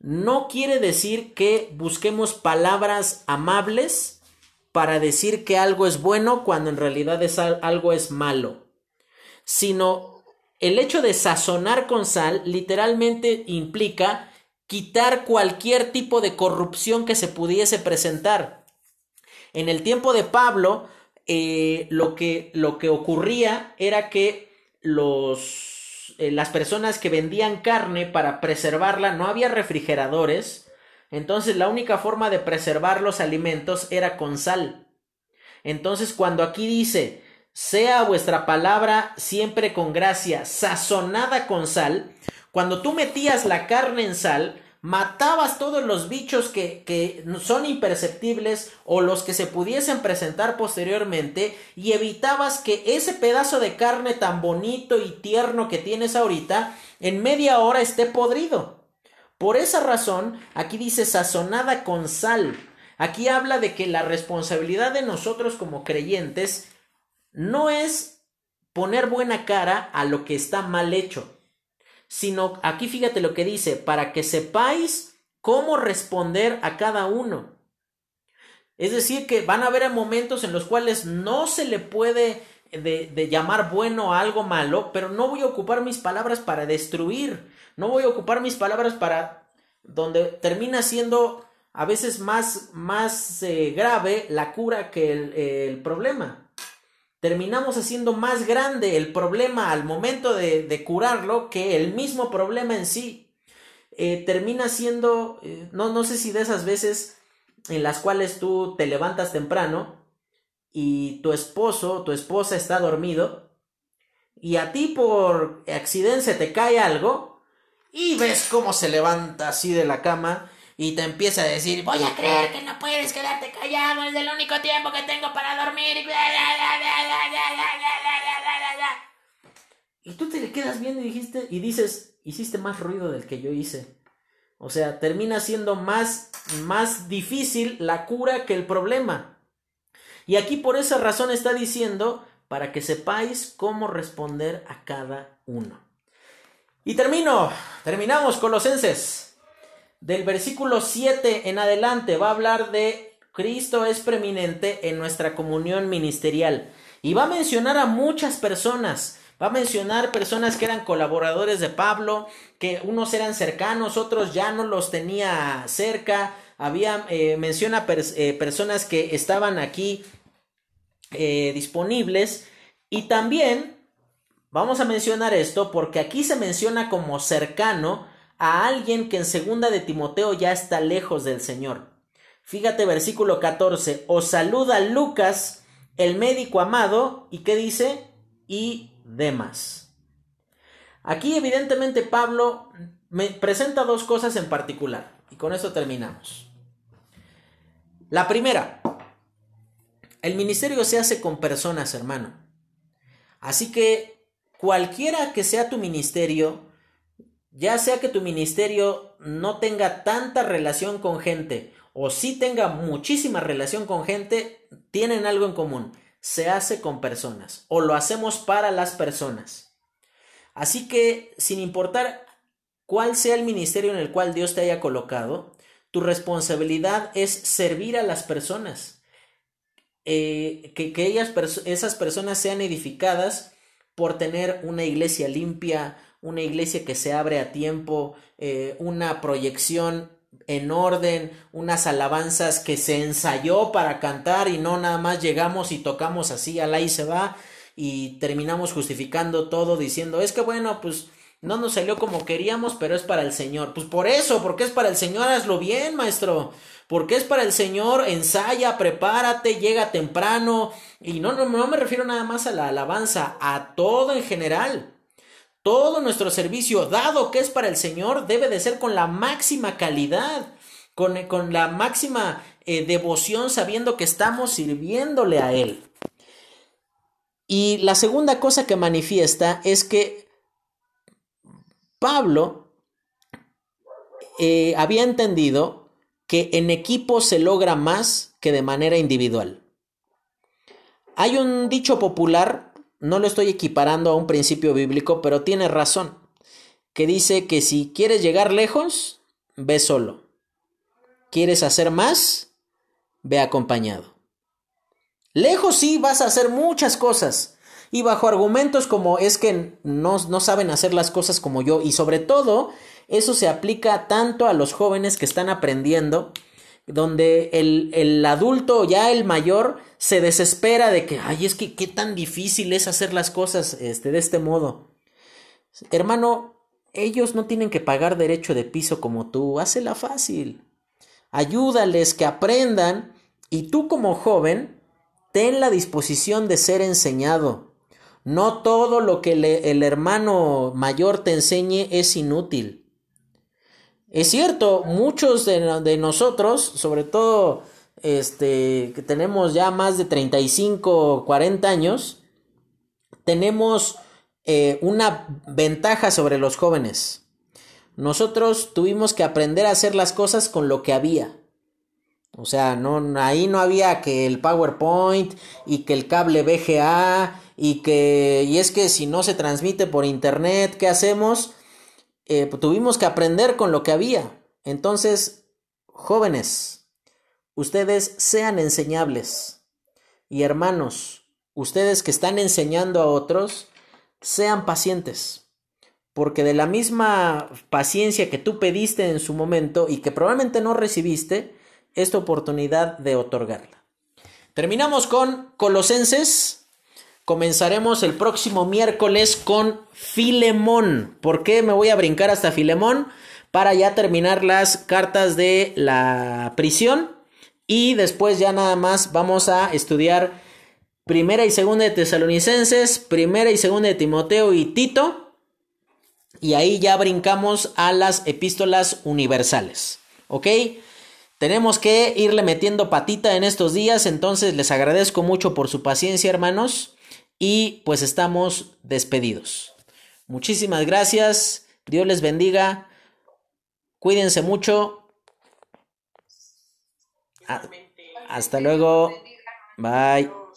Speaker 1: no quiere decir que busquemos palabras amables para decir que algo es bueno cuando en realidad es algo es malo, sino el hecho de sazonar con sal literalmente implica quitar cualquier tipo de corrupción que se pudiese presentar. En el tiempo de Pablo, eh, lo, que, lo, que, ocurría era que los, eh, las personas que vendían carne para preservarla no había refrigeradores, entonces la única forma de preservar los alimentos era con sal. Entonces cuando aquí dice, sea vuestra palabra siempre con gracia, sazonada con sal, cuando tú metías la carne en sal, matabas todos los bichos que, que, son imperceptibles o los que se pudiesen presentar posteriormente y evitabas que ese pedazo de carne tan bonito y tierno que tienes ahorita en media hora esté podrido. Por esa razón, aquí dice sazonada con sal. Aquí habla de que la responsabilidad de nosotros como creyentes no es poner buena cara a lo que está mal hecho sino aquí fíjate lo que dice, para que sepáis cómo responder a cada uno. Es decir, que van a haber momentos en los cuales no se le puede de, llamar bueno a algo malo, pero no voy a ocupar mis palabras para destruir, no voy a ocupar mis palabras para donde termina siendo a veces más, más eh, grave la cura que el, problema. Terminamos haciendo más grande el problema al momento de, curarlo que el mismo problema en sí. Eh, termina siendo, eh, no, no sé si de esas veces en las cuales tú te levantas temprano y tu esposo, tu esposa está dormido y a ti por accidente te cae algo y ves cómo se levanta así de la cama y te empieza a decir, voy a creer que no puedes quedarte callado, es el único tiempo que tengo para dormir. Y tú te le quedas viendo y dijiste y dices, hiciste más ruido del que yo hice. O sea, termina siendo más más difícil la cura que el problema. Y aquí por esa razón está diciendo para que sepáis cómo responder a cada uno. Y termino, terminamos Colosenses. Del versículo 7 en adelante va a hablar de Cristo es preeminente en nuestra comunión ministerial. Y va a mencionar a muchas personas. Va a mencionar personas que eran colaboradores de Pablo, que unos eran cercanos, otros ya no los tenía cerca. Había, eh, menciona eh, personas que estaban aquí eh, disponibles. Y también vamos a mencionar esto porque aquí se menciona como cercano a alguien que en segunda de Timoteo ya está lejos del Señor. Fíjate versículo 14, os saluda Lucas, el médico amado, y qué dice, y demás. Aquí evidentemente Pablo me presenta dos cosas en particular, y con eso terminamos. La primera, el ministerio se hace con personas, hermano. Así que cualquiera que sea tu ministerio, ya sea que tu ministerio no tenga tanta relación con gente o sí tenga muchísima relación con gente, tienen algo en común. Se hace con personas o lo hacemos para las personas. Así que sin importar cuál sea el ministerio en el cual Dios te haya colocado, tu responsabilidad es servir a las personas. Eh, que, ellas, esas personas sean edificadas por tener una iglesia limpia, una iglesia que se abre a tiempo, eh, una proyección en orden, unas alabanzas que se ensayó para cantar y no nada más llegamos y tocamos así, al ahí se va y terminamos justificando todo diciendo, es que bueno, pues no nos salió como queríamos, pero es para el Señor. Pues por eso, porque es para el Señor, hazlo bien, maestro porque es para el Señor, ensaya, prepárate, llega temprano. Y no, no, no me refiero nada más a la alabanza, a todo en general. Todo nuestro servicio, dado que es para el Señor, debe de ser con la máxima calidad, con, con la máxima eh, devoción, sabiendo que estamos sirviéndole a Él. Y la segunda cosa que manifiesta es que Pablo eh, había entendido que en equipo se logra más que de manera individual. Hay un dicho popular, no lo estoy equiparando a un principio bíblico, pero tiene razón, que dice que si quieres llegar lejos, ve solo. ¿Quieres hacer más? Ve acompañado. Lejos sí vas a hacer muchas cosas. Y bajo argumentos como es que no, no saben hacer las cosas como yo. Y sobre todo eso se aplica tanto a los jóvenes que están aprendiendo, donde el, adulto, ya el mayor, se desespera de que, ay, es que qué tan difícil es hacer las cosas este, de este modo. Hermano, ellos no tienen que pagar derecho de piso como tú, hácela fácil. Ayúdales que aprendan y tú como joven, ten la disposición de ser enseñado. No todo lo que el hermano mayor te enseñe es inútil. Es cierto, muchos de, nosotros, sobre todo este, que tenemos ya más de 35, 40 años, tenemos eh, una ventaja sobre los jóvenes. Nosotros tuvimos que aprender a hacer las cosas con lo que había. O sea, no, ahí no había que el PowerPoint y que el cable VGA y que, y es que si no se transmite por internet, ¿qué hacemos? Eh, tuvimos que aprender con lo que había. Entonces, jóvenes, ustedes sean enseñables. Y hermanos, ustedes que están enseñando a otros, sean pacientes. Porque de la misma paciencia que tú pediste en su momento y que probablemente no recibiste, es tu oportunidad de otorgarla. Terminamos con Colosenses. Comenzaremos el próximo miércoles con Filemón. ¿Por qué me voy a brincar hasta Filemón? Para ya terminar las cartas de la prisión. Y después ya nada más vamos a estudiar primera y segunda de Tesalonicenses, primera y segunda de Timoteo y Tito. Y ahí ya brincamos a las epístolas universales. ¿Ok? Tenemos que irle metiendo patita en estos días, entonces les agradezco mucho por su paciencia, hermanos, y pues estamos despedidos. Muchísimas gracias, Dios les bendiga, cuídense mucho. Hasta luego, bye.